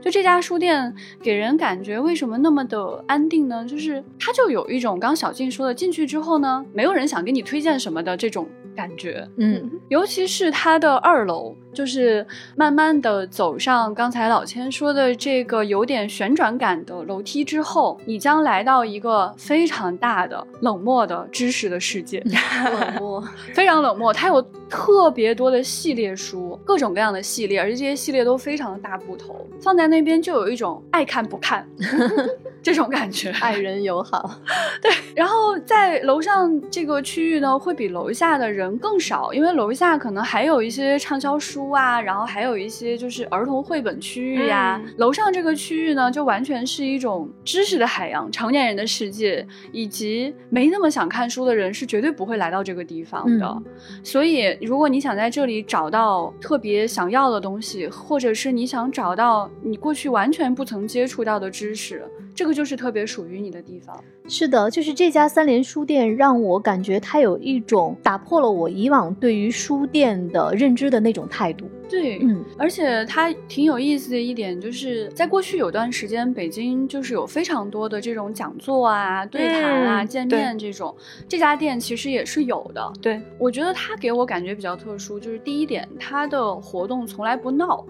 Speaker 1: 就这家书店给人感觉为什么那么的安定呢？就是它就有一种刚小静说的，进去之后呢，没有人想给你推荐什么的这种感觉。
Speaker 2: 嗯，
Speaker 1: 尤其是它的二楼。就是慢慢的走上刚才老千说的这个有点旋转感的楼梯之后，你将来到一个非常大的冷漠的知识的世界。[laughs]
Speaker 4: 冷漠，[laughs]
Speaker 1: 非常冷漠。它有特别多的系列书，各种各样的系列，而且这些系列都非常的大部头，放在那边就有一种爱看不看 [laughs] 这种感觉，
Speaker 4: 爱人友好。
Speaker 1: 对，然后在楼上这个区域呢，会比楼下的人更少，因为楼下可能还有一些畅销书。书啊，然后还有一些就是儿童绘本区域呀。楼上这个区域呢，就完全是一种知识的海洋，成年人的世界，以及没那么想看书的人是绝对不会来到这个地方的。所以，如果你想在这里找到特别想要的东西，或者是你想找到你过去完全不曾接触到的知识，这个就是特别属于你的地方。
Speaker 2: 是的，就是这家三联书店让我感觉它有一种打破了我以往对于书店的认知的那种态度。
Speaker 1: 对，
Speaker 2: 嗯，
Speaker 1: 而且它挺有意思的一点就是在过去有段时间，北京就是有非常多的这种讲座啊、对谈啊、见面这种，这家店其实也是有的。
Speaker 3: 对，
Speaker 1: 我觉得它给我感觉比较特殊，就是第一点，它的活动从来不闹。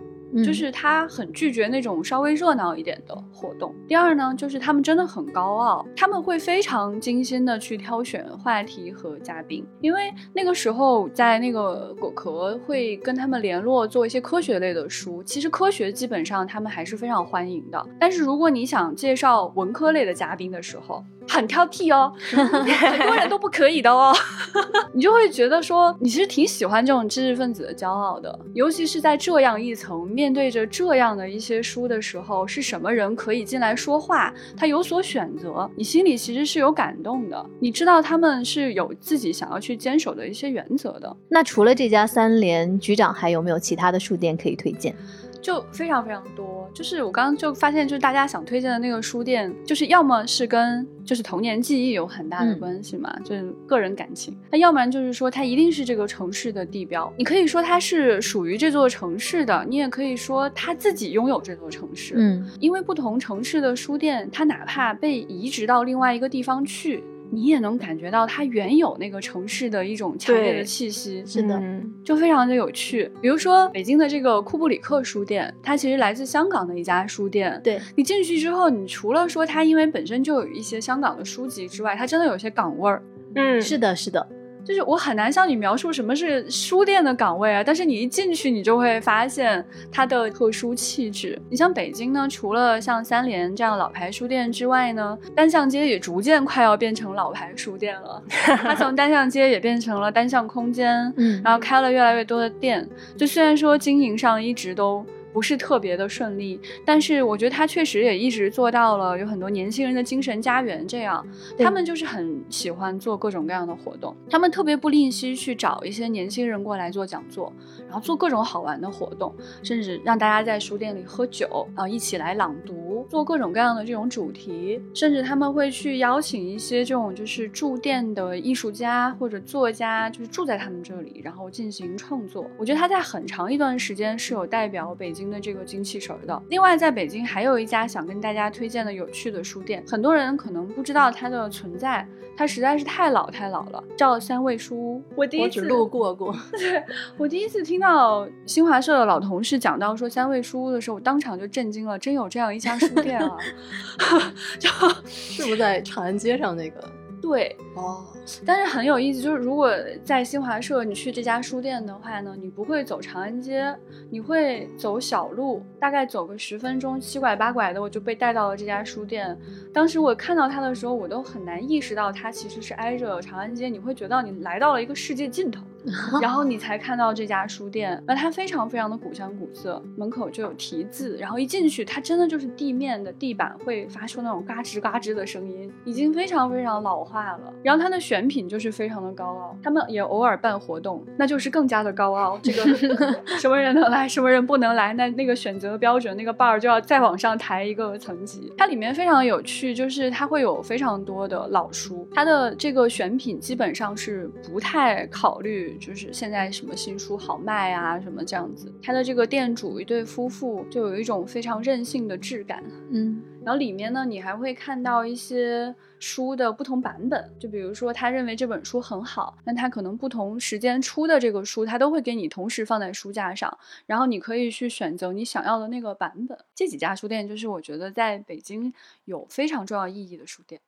Speaker 1: 就是他很拒绝那种稍微热闹一点的活动。第二呢，就是他们真的很高傲，他们会非常精心的去挑选话题和嘉宾，因为那个时候在那个果壳会跟他们联络做一些科学类的书。其实科学基本上他们还是非常欢迎的，但是如果你想介绍文科类的嘉宾的时候，很挑剔哦，很多人都不可以的哦，[laughs] 你就会觉得说你其实挺喜欢这种知识分子的骄傲的，尤其是在这样一层。面对着这样的一些书的时候，是什么人可以进来说话？他有所选择，你心里其实是有感动的。你知道他们是有自己想要去坚守的一些原则的。
Speaker 2: 那除了这家三联，局长还有没有其他的书店可以推荐？
Speaker 1: 就非常非常多，就是我刚刚就发现，就是大家想推荐的那个书店，就是要么是跟就是童年记忆有很大的关系嘛，就是个人感情；那要不然就是说它一定是这个城市的地标。你可以说它是属于这座城市的，你也可以说它自己拥有这座城市。
Speaker 2: 嗯，
Speaker 1: 因为不同城市的书店，它哪怕被移植到另外一个地方去。你也能感觉到它原有那个城市的一种强烈的气息，
Speaker 2: 是的，
Speaker 1: 就非常的有趣。比如说北京的这个库布里克书店，它其实来自香港的一家书店。
Speaker 2: 对
Speaker 1: 你进去之后，你除了说它因为本身就有一些香港的书籍之外，它真的有些港味儿。
Speaker 3: 嗯，
Speaker 2: 是的，是的。
Speaker 1: 就是我很难向你描述什么是书店的岗位啊，但是你一进去，你就会发现它的特殊气质。你像北京呢，除了像三联这样老牌书店之外呢，单向街也逐渐快要变成老牌书店了。[laughs] 它从单向街也变成了单向空间，
Speaker 2: 嗯，
Speaker 1: 然后开了越来越多的店。就虽然说经营上一直都。不是特别的顺利。但是我觉得他确实也一直做到了有很多年轻人的精神家园这样，他们就是很喜欢做各种各样的活动，他们特别不吝惜去找一些年轻人过来做讲座，然后做各种好玩的活动，甚至让大家在书店里喝酒啊，一起来朗读，做各种各样的这种主题，甚至他们会去邀请一些这种就是驻店的艺术家或者作家，就是住在他们这里，然后进行创作。我觉得他在很长一段时间是有代表北京的这个精气神的。另外，在北京还有一家想跟大家推荐的有趣的书店，很多人可能不知道它的存在，它实在是太老太老了，叫三味书屋。我第一次
Speaker 4: 路过过，[laughs]
Speaker 1: 对我第一次听到新华社的老同事讲到说三味书屋的时候，我当场就震惊了，真有这样一家书店啊！[laughs]
Speaker 4: 就是不是在长安街上那个？
Speaker 1: 对
Speaker 4: 哦，
Speaker 1: 但是很有意思，就是如果在新华社你去这家书店的话呢，你不会走长安街，你会走小路，大概走个十分钟，七拐八拐的我就被带到了这家书店。当时我看到它的时候，我都很难意识到它其实是挨着长安街，你会觉得你来到了一个世界尽头。[laughs] 然后你才看到这家书店，那它非常非常的古香古色，门口就有题字，然后一进去，它真的就是地面的地板会发出那种嘎吱嘎吱的声音，已经非常非常老化了。然后它的选品就是非常的高傲，他们也偶尔办活动，那就是更加的高傲。这个 [laughs] 什么人能来，什么人不能来，那那个选择标准那个 bar 就要再往上抬一个层级。它里面非常有趣，就是它会有非常多的老书，它的这个选品基本上是不太考虑。就是现在什么新书好卖啊，什么这样子。它的这个店主一对夫妇就有一种非常任性的质感，
Speaker 2: 嗯。
Speaker 1: 然后里面呢，你还会看到一些书的不同版本，就比如说他认为这本书很好，那他可能不同时间出的这个书，他都会给你同时放在书架上，然后你可以去选择你想要的那个版本。这几家书店就是我觉得在北京有非常重要意义的书店。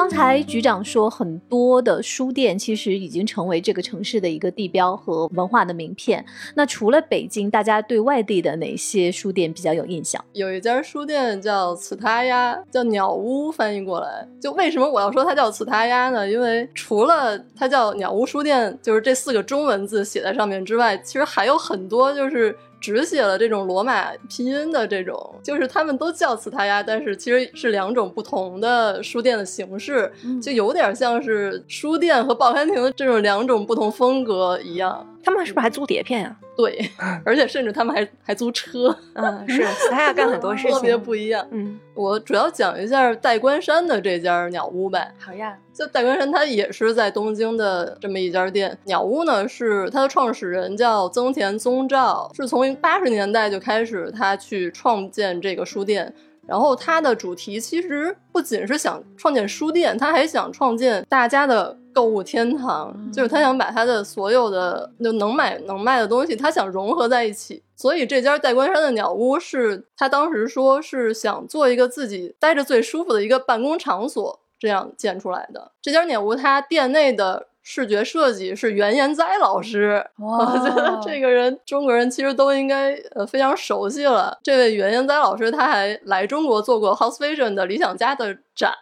Speaker 2: 刚才局长说，很多的书店其实已经成为这个城市的一个地标和文化的名片。那除了北京，大家对外地的哪些书店比较有印象？
Speaker 4: 有一家书店叫茨他鸭，叫鸟屋，翻译过来。就为什么我要说它叫茨他鸭呢？因为除了它叫鸟屋书店，就是这四个中文字写在上面之外，其实还有很多就是。只写了这种罗马拼音的这种，就是他们都叫茨他鸭，但是其实是两种不同的书店的形式，就有点像是书店和报刊亭这种两种不同风格一样。
Speaker 3: 他们是不是还租碟片呀？
Speaker 4: 对，[laughs] 而且甚至他们还还租车。
Speaker 3: 嗯，是，他要干很多事情，[laughs]
Speaker 4: 特别不一样。
Speaker 3: 嗯，
Speaker 4: 我主要讲一下代官山的这家鸟屋呗。
Speaker 1: 好呀，
Speaker 4: 就代官山，它也是在东京的这么一家店。鸟屋呢，是它的创始人叫增田宗照，是从八十年代就开始他去创建这个书店。然后他的主题其实不仅是想创建书店，他还想创建大家的购物天堂，就是他想把他的所有的就能买能卖的东西，他想融合在一起。所以这家代官山的鸟屋是他当时说是想做一个自己待着最舒服的一个办公场所，这样建出来的。这家鸟屋它店内的。视觉设计是袁延哉老师，我觉得这个人中国人其实都应该呃非常熟悉了。这位袁延哉老师他还来中国做过 House Vision 的理想家的展，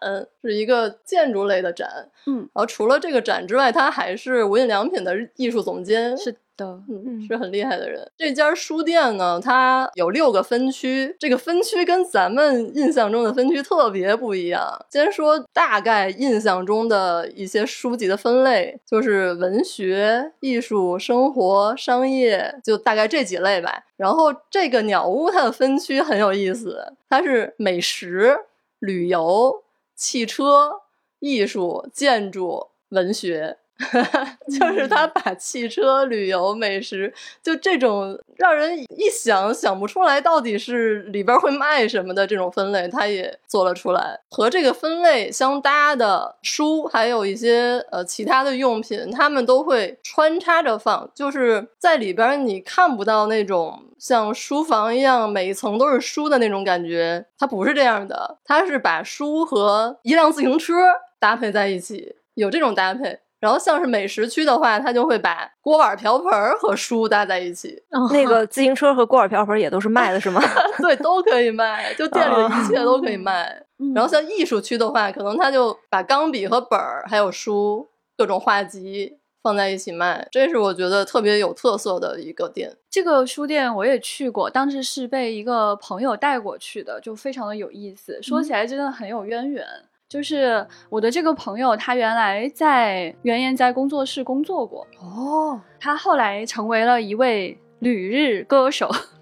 Speaker 4: 是一个建筑类的展。
Speaker 1: 嗯，
Speaker 4: 然后除了这个展之外，他还是无印良品的艺术总监。
Speaker 1: 是。的，
Speaker 4: 嗯，是很厉害的人。这家书店呢，它有六个分区，这个分区跟咱们印象中的分区特别不一样。先说大概印象中的一些书籍的分类，就是文学、艺术、生活、商业，就大概这几类吧。然后这个鸟屋它的分区很有意思，它是美食、旅游、汽车、艺术、建筑、文学。[laughs] 就是他把汽车、旅游、美食，就这种让人一想想不出来到底是里边会卖什么的这种分类，他也做了出来。和这个分类相搭的书，还有一些呃其他的用品，他们都会穿插着放，就是在里边你看不到那种像书房一样每一层都是书的那种感觉，它不是这样的，它是把书和一辆自行车搭配在一起，有这种搭配。然后像是美食区的话，他就会把锅碗瓢盆和书搭在一起。
Speaker 3: 那个 [laughs] 自行车和锅碗瓢盆也都是卖的，是吗？[laughs]
Speaker 4: 对，都可以卖，就店里的一切都可以卖。然后像艺术区的话，可能他就把钢笔和本儿还有书各种画集。放在一起卖，这是我觉得特别有特色的一个店。
Speaker 1: 这个书店我也去过，当时是被一个朋友带过去的，就非常的有意思。说起来真的很有渊源，就是我的这个朋友，他原来在原研哉工作室工作过，
Speaker 4: 哦，
Speaker 1: 他后来成为了一位旅日歌手。[laughs]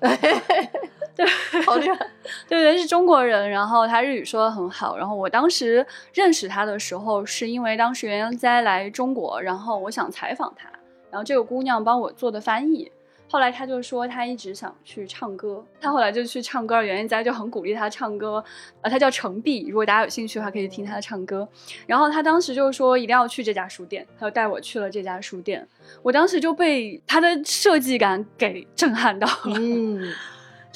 Speaker 1: 对，
Speaker 4: 好厉害！
Speaker 1: 对 [laughs] 对，是中国人，然后他日语说的很好。然后我当时认识他的时候，是因为当时原研哉来中国，然后我想采访他，然后这个姑娘帮我做的翻译。后来他就说他一直想去唱歌，他后来就去唱歌，袁一佳就很鼓励他唱歌。呃，他叫程璧，如果大家有兴趣的话，可以听他的唱歌。然后他当时就说一定要去这家书店，他就带我去了这家书店。我当时就被他的设计感给震撼到了。
Speaker 4: 嗯。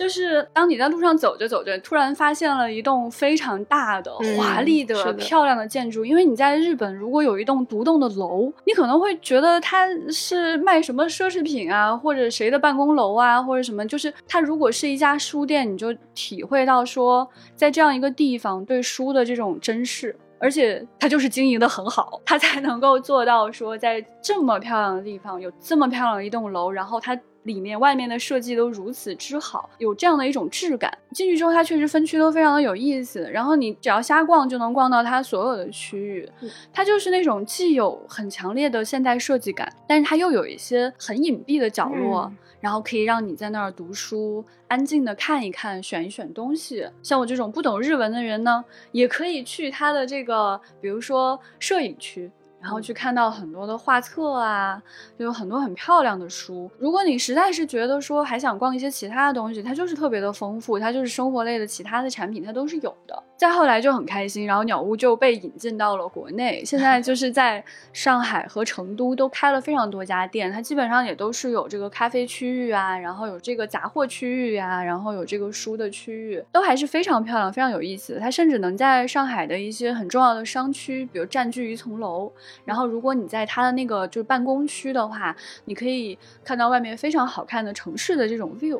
Speaker 1: 就是当你在路上走着走着，突然发现了一栋非常大的、华丽的、漂亮的建筑。因为你在日本，如果有一栋独栋的楼，你可能会觉得它是卖什么奢侈品啊，或者谁的办公楼啊，或者什么。就是它如果是一家书店，你就体会到说，在这样一个地方对书的这种珍视，而且它就是经营的很好，它才能够做到说，在这么漂亮的地方有这么漂亮的一栋楼，然后它。里面外面的设计都如此之好，有这样的一种质感。进去之后，它确实分区都非常的有意思。然后你只要瞎逛，就能逛到它所有的区域。它就是那种既有很强烈的现代设计感，但是它又有一些很隐蔽的角落，然后可以让你在那儿读书，安静的看一看，选一选东西。像我这种不懂日文的人呢，也可以去它的这个，比如说摄影区。然后去看到很多的画册啊，就有很多很漂亮的书。如果你实在是觉得说还想逛一些其他的东西，它就是特别的丰富，它就是生活类的其他的产品，它都是有的。再后来就很开心，然后鸟屋就被引进到了国内，现在就是 [laughs] 在上海和成都都开了非常多家店，它基本上也都是有这个咖啡区域啊，然后有这个杂货区域啊，然后有这个书的区域，都还是非常漂亮、非常有意思的。它甚至能在上海的一些很重要的商区，比如占据一层楼。然后，如果你在它的那个就是办公区的话，你可以看到外面非常好看的城市的这种 view。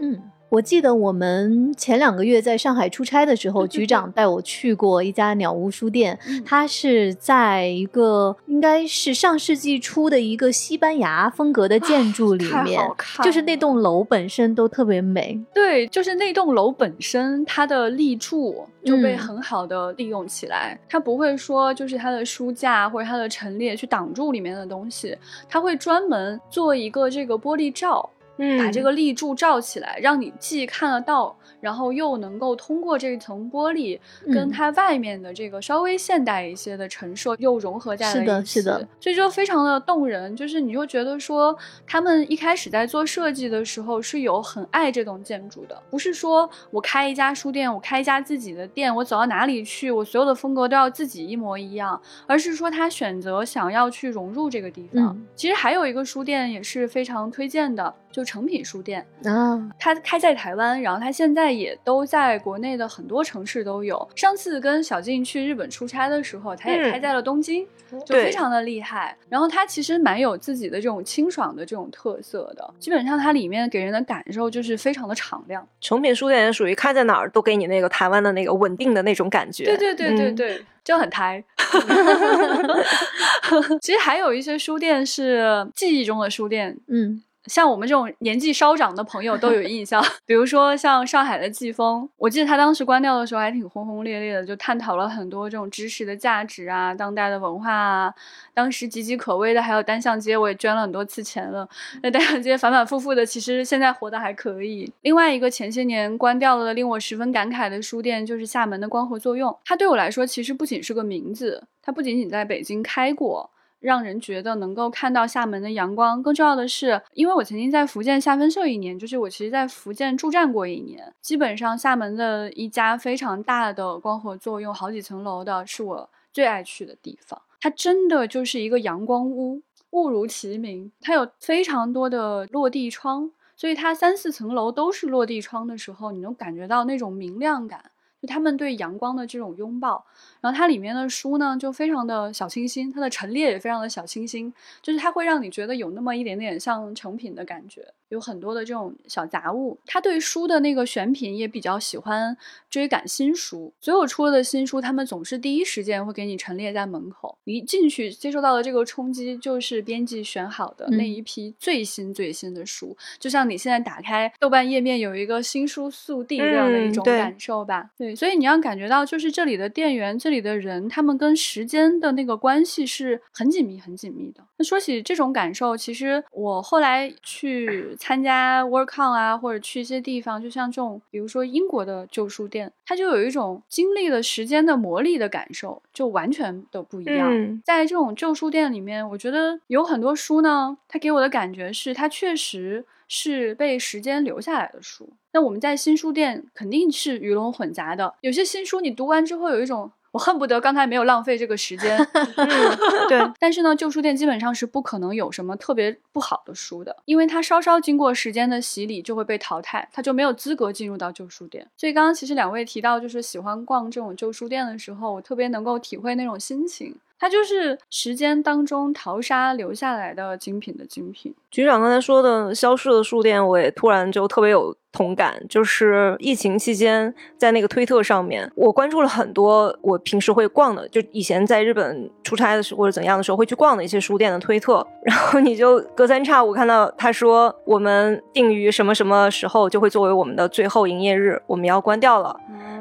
Speaker 2: 我记得我们前两个月在上海出差的时候，局长带我去过一家鸟屋书店，它是在一个应该是上世纪初的一个西班牙风格的建筑里面，就是那栋楼本身都特别美。
Speaker 1: 对，就是那栋楼本身，它的立柱就被很好的利用起来，它不会说就是它的书架或者它的陈列去挡住里面的东西，它会专门做一个这个玻璃罩。把这个立柱罩起来，让你既看得到。然后又能够通过这一层玻璃，跟它外面的这个稍微现代一些的陈设又融合在了
Speaker 2: 一起，是的，是的，
Speaker 1: 所以就非常的动人。就是你就觉得说，他们一开始在做设计的时候是有很爱这栋建筑的，不是说我开一家书店，我开一家自己的店，我走到哪里去，我所有的风格都要自己一模一样，而是说他选择想要去融入这个地方。其实还有一个书店也是非常推荐的，就诚品书店啊，它开在台湾，然后它现在。也都在国内的很多城市都有。上次跟小静去日本出差的时候，它也开在了东京，就非常的厉害。然后它其实蛮有自己的这种清爽的这种特色的，基本上它里面给人的感受就是非常的敞亮。
Speaker 3: 诚品书店也属于开在哪儿都给你那个台湾的那个稳定的那种感觉。
Speaker 1: 对对对对对，就很台。[laughs] 其实还有一些书店是记忆中的书店，嗯。像我们这种年纪稍长的朋友都有印象，[laughs] 比如说像上海的季风，我记得他当时关掉的时候还挺轰轰烈烈的，就探讨了很多这种知识的价值啊，当代的文化啊。当时岌岌可危的还有单向街，我也捐了很多次钱了。那单向街反反复复的，其实现在活得还可以。另外一个前些年关掉了，令我十分感慨的书店就是厦门的光合作用。它对我来说其实不仅是个名字，它不仅仅在北京开过。让人觉得能够看到厦门的阳光。更重要的是，因为我曾经在福建厦分社一年，就是我其实在福建驻站过一年。基本上厦门的一家非常大的光合作用，好几层楼的，是我最爱去的地方。它真的就是一个阳光屋，物如其名。它有非常多的落地窗，所以它三四层楼都是落地窗的时候，你能感觉到那种明亮感。就他们对阳光的这种拥抱，然后它里面的书呢就非常的小清新，它的陈列也非常的小清新，就是它会让你觉得有那么一点点像成品的感觉。有很多的这种小杂物。他对书的那个选品也比较喜欢追赶新书，所有出了的新书，他们总是第一时间会给你陈列在门口。你一进去接受到的这个冲击，就是编辑选好的那一批最新最新的书，就像你现在打开豆瓣页面有一个新书速递这样的一种感受吧。对，所以你要感觉到，就是这里的店员，这里的人，他们跟时间的那个关系是很紧密、很紧密的。那说起这种感受，其实我后来去参加 WorkCon 啊，或者去一些地方，就像这种，比如说英国的旧书店，它就有一种经历了时间的磨砺的感受，就完全的不一样。在这种旧书店里面，我觉得有很多书呢，它给我的感觉是，它确实是被时间留下来的书。那我们在新书店肯定是鱼龙混杂的，有些新书你读完之后有一种。我恨不得刚才没有浪费这个时间。[laughs] [laughs]
Speaker 3: 对，[laughs]
Speaker 1: 但是呢，旧书店基本上是不可能有什么特别不好的书的，因为它稍稍经过时间的洗礼就会被淘汰，它就没有资格进入到旧书店。所以刚刚其实两位提到就是喜欢逛这种旧书店的时候，我特别能够体会那种心情。它就是时间当中淘沙留下来的精品的精品。
Speaker 3: 局长刚才说的消失的书店，我也突然就特别有同感。就是疫情期间，在那个推特上面，我关注了很多我平时会逛的，就以前在日本出差的时候或者怎样的时候会去逛的一些书店的推特。然后你就隔三差五看到他说，我们定于什么什么时候就会作为我们的最后营业日，我们要关掉了。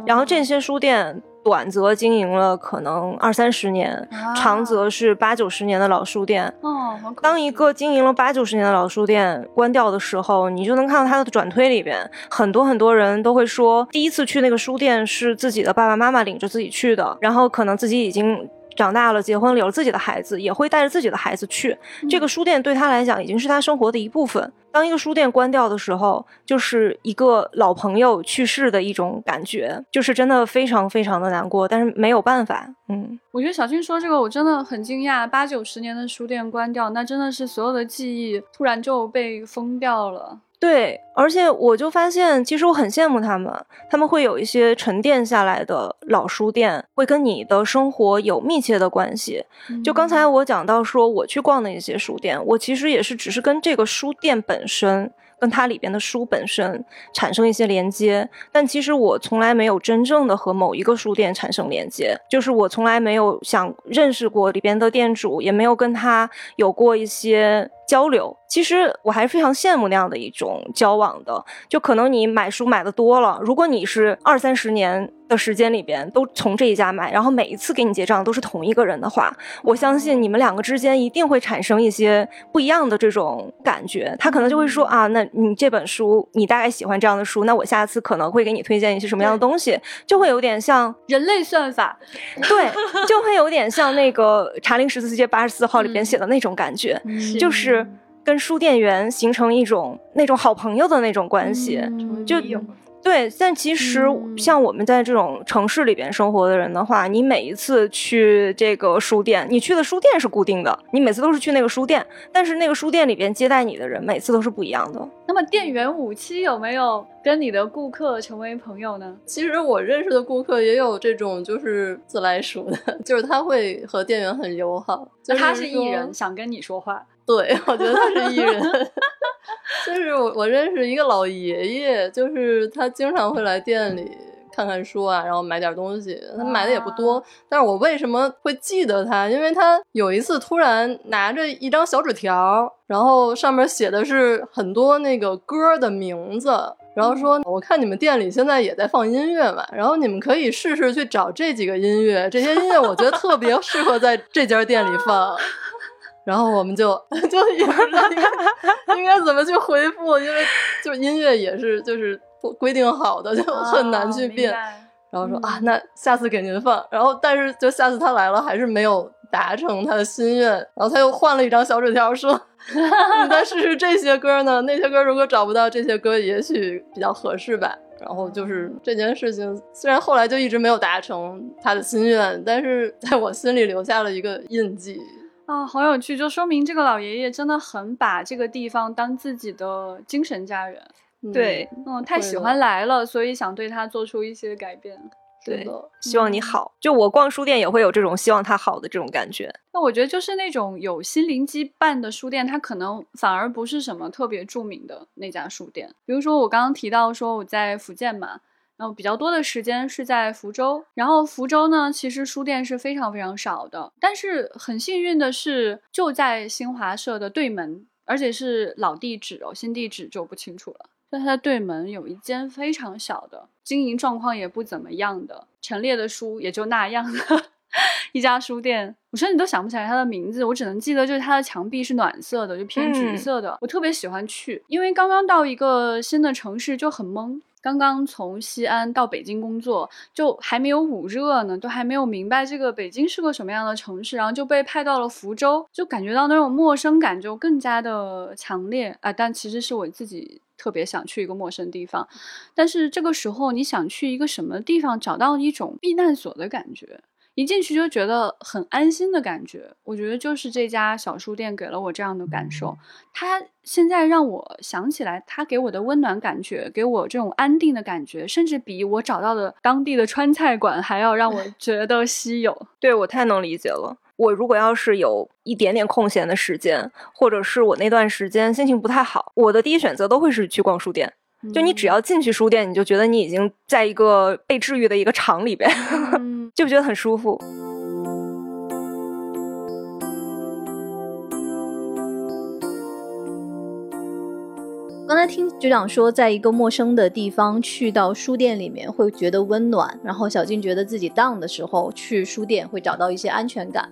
Speaker 3: 然后这些书店。短则经营了可能二三十年，长则是八九十年的老书店。
Speaker 1: 哦，
Speaker 3: 当一个经营了八九十年的老书店关掉的时候，你就能看到它的转推里边，很多很多人都会说，第一次去那个书店是自己的爸爸妈妈领着自己去的，然后可能自己已经。长大了，结婚了，有了自己的孩子，也会带着自己的孩子去这个书店。对他来讲，已经是他生活的一部分。当一个书店关掉的时候，就是一个老朋友去世的一种感觉，就是真的非常非常的难过。但是没有办法，嗯，
Speaker 1: 我觉得小青说这个，我真的很惊讶。八九十年的书店关掉，那真的是所有的记忆突然就被封掉了。
Speaker 3: 对，而且我就发现，其实我很羡慕他们，他们会有一些沉淀下来的老书店，会跟你的生活有密切的关系。就刚才我讲到说，我去逛的一些书店，我其实也是只是跟这个书店本身。跟它里边的书本身产生一些连接，但其实我从来没有真正的和某一个书店产生连接，就是我从来没有想认识过里边的店主，也没有跟他有过一些交流。其实我还是非常羡慕那样的一种交往的，就可能你买书买的多了，如果你是二三十年。的时间里边都从这一家买，然后每一次给你结账都是同一个人的话，我相信你们两个之间一定会产生一些不一样的这种感觉。他可能就会说啊，那你这本书你大概喜欢这样的书，那我下次可能会给你推荐一些什么样的东西，就会有点像
Speaker 1: 人类算法，
Speaker 3: 对，就会有点像那个《茶陵十四街八十四号》里边写的那种感觉，就是跟书店员形成一种那种好朋友的那种关系，就。对，但其实像我们在这种城市里边生活的人的话，你每一次去这个书店，你去的书店是固定的，你每次都是去那个书店，但是那个书店里边接待你的人每次都是不一样的。
Speaker 1: 那么店员五七有没有跟你的顾客成为朋友呢？
Speaker 4: 其实我认识的顾客也有这种就是自来熟的，[laughs] 就是他会和店员很友好。
Speaker 1: 就他是艺人，想跟你说话。
Speaker 4: 对，[laughs] 我觉得他是艺人。[laughs] 就是我，我认识一个老爷爷，就是他经常会来店里看看书啊，然后买点东西。他买的也不多，但是我为什么会记得他？因为他有一次突然拿着一张小纸条，然后上面写的是很多那个歌的名字，然后说：“我看你们店里现在也在放音乐嘛，然后你们可以试试去找这几个音乐，这些音乐我觉得特别适合在这家店里放。” [laughs] 然后我们就 [laughs] 就也不知道应该应该怎么去回复，因为就音乐也是就是规定好的，就很难去变。然后说啊，那下次给您放。然后但是就下次他来了，还是没有达成他的心愿。然后他又换了一张小纸条，说你再试试这些歌呢？那些歌如果找不到，这些歌也许比较合适吧。然后就是这件事情，虽然后来就一直没有达成他的心愿，但是在我心里留下了一个印记。
Speaker 1: 啊，好有趣，就说明这个老爷爷真的很把这个地方当自己的精神家园。
Speaker 3: 对，
Speaker 1: 嗯，太喜欢来了，所以想对他做出一些改变。
Speaker 3: 对，希望你好。就我逛书店也会有这种希望他好的这种感觉。
Speaker 1: 那我觉得就是那种有心灵羁绊的书店，它可能反而不是什么特别著名的那家书店。比如说我刚刚提到说我在福建嘛。然后比较多的时间是在福州，然后福州呢，其实书店是非常非常少的，但是很幸运的是，就在新华社的对门，而且是老地址哦，新地址就不清楚了。在它的对门有一间非常小的，经营状况也不怎么样的，陈列的书也就那样的 [laughs] 一家书店，我甚至都想不起来它的名字，我只能记得就是它的墙壁是暖色的，就偏橘色的，我特别喜欢去，因为刚刚到一个新的城市就很懵。刚刚从西安到北京工作，就还没有捂热呢，都还没有明白这个北京是个什么样的城市，然后就被派到了福州，就感觉到那种陌生感就更加的强烈啊！但其实是我自己特别想去一个陌生地方，但是这个时候你想去一个什么地方，找到一种避难所的感觉。一进去就觉得很安心的感觉，我觉得就是这家小书店给了我这样的感受。它现在让我想起来，它给我的温暖感觉，给我这种安定的感觉，甚至比我找到的当地的川菜馆还要让我 [laughs] 觉得稀有。
Speaker 3: 对我太能理解了。我如果要是有一点点空闲的时间，或者是我那段时间心情不太好，我的第一选择都会是去逛书店。就你只要进去书店，你就觉得你已经在一个被治愈的一个场里边。[laughs] 就觉得很舒服。
Speaker 2: 刚才听局长说，在一个陌生的地方去到书店里面会觉得温暖，然后小静觉得自己 down 的时候去书店会找到一些安全感。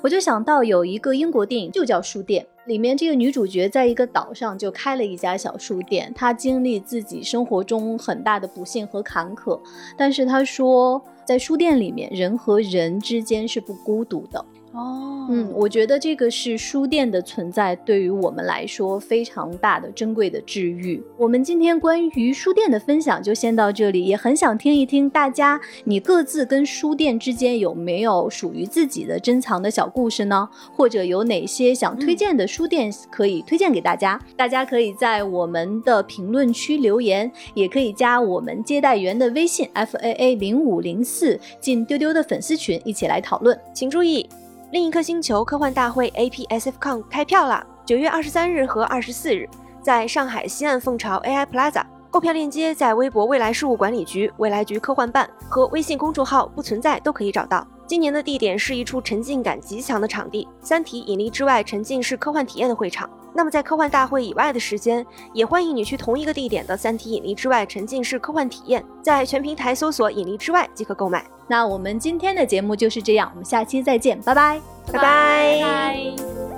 Speaker 2: 我就想到有一个英国电影就叫《书店》，里面这个女主角在一个岛上就开了一家小书店，她经历自己生活中很大的不幸和坎坷，但是她说。在书店里面，人和人之间是不孤独的。
Speaker 1: 哦，
Speaker 2: 嗯，我觉得这个是书店的存在对于我们来说非常大的珍贵的治愈。我们今天关于书店的分享就先到这里，也很想听一听大家你各自跟书店之间有没有属于自己的珍藏的小故事呢？或者有哪些想推荐的书店可以推荐给大家？大家可以在我们的评论区留言，也可以加我们接待员的微信 f a a 零五零四进丢丢的粉丝群一起来讨论。
Speaker 3: 请注意。另一颗星球科幻大会 APSFCon 开票啦！九月二十三日和二十四日，在上海西岸凤巢 AI Plaza。购票链接在微博未来事务管理局、未来局科幻办和微信公众号不存在都可以找到。今年的地点是一处沉浸感极强的场地——三体引力之外沉浸式科幻体验的会场。那么在科幻大会以外的时间，也欢迎你去同一个地点的三体引力之外沉浸式科幻体验，在全平台搜索“引力之外”即可购买。
Speaker 2: 那我们今天的节目就是这样，我们下期再见，拜拜，
Speaker 3: 拜拜。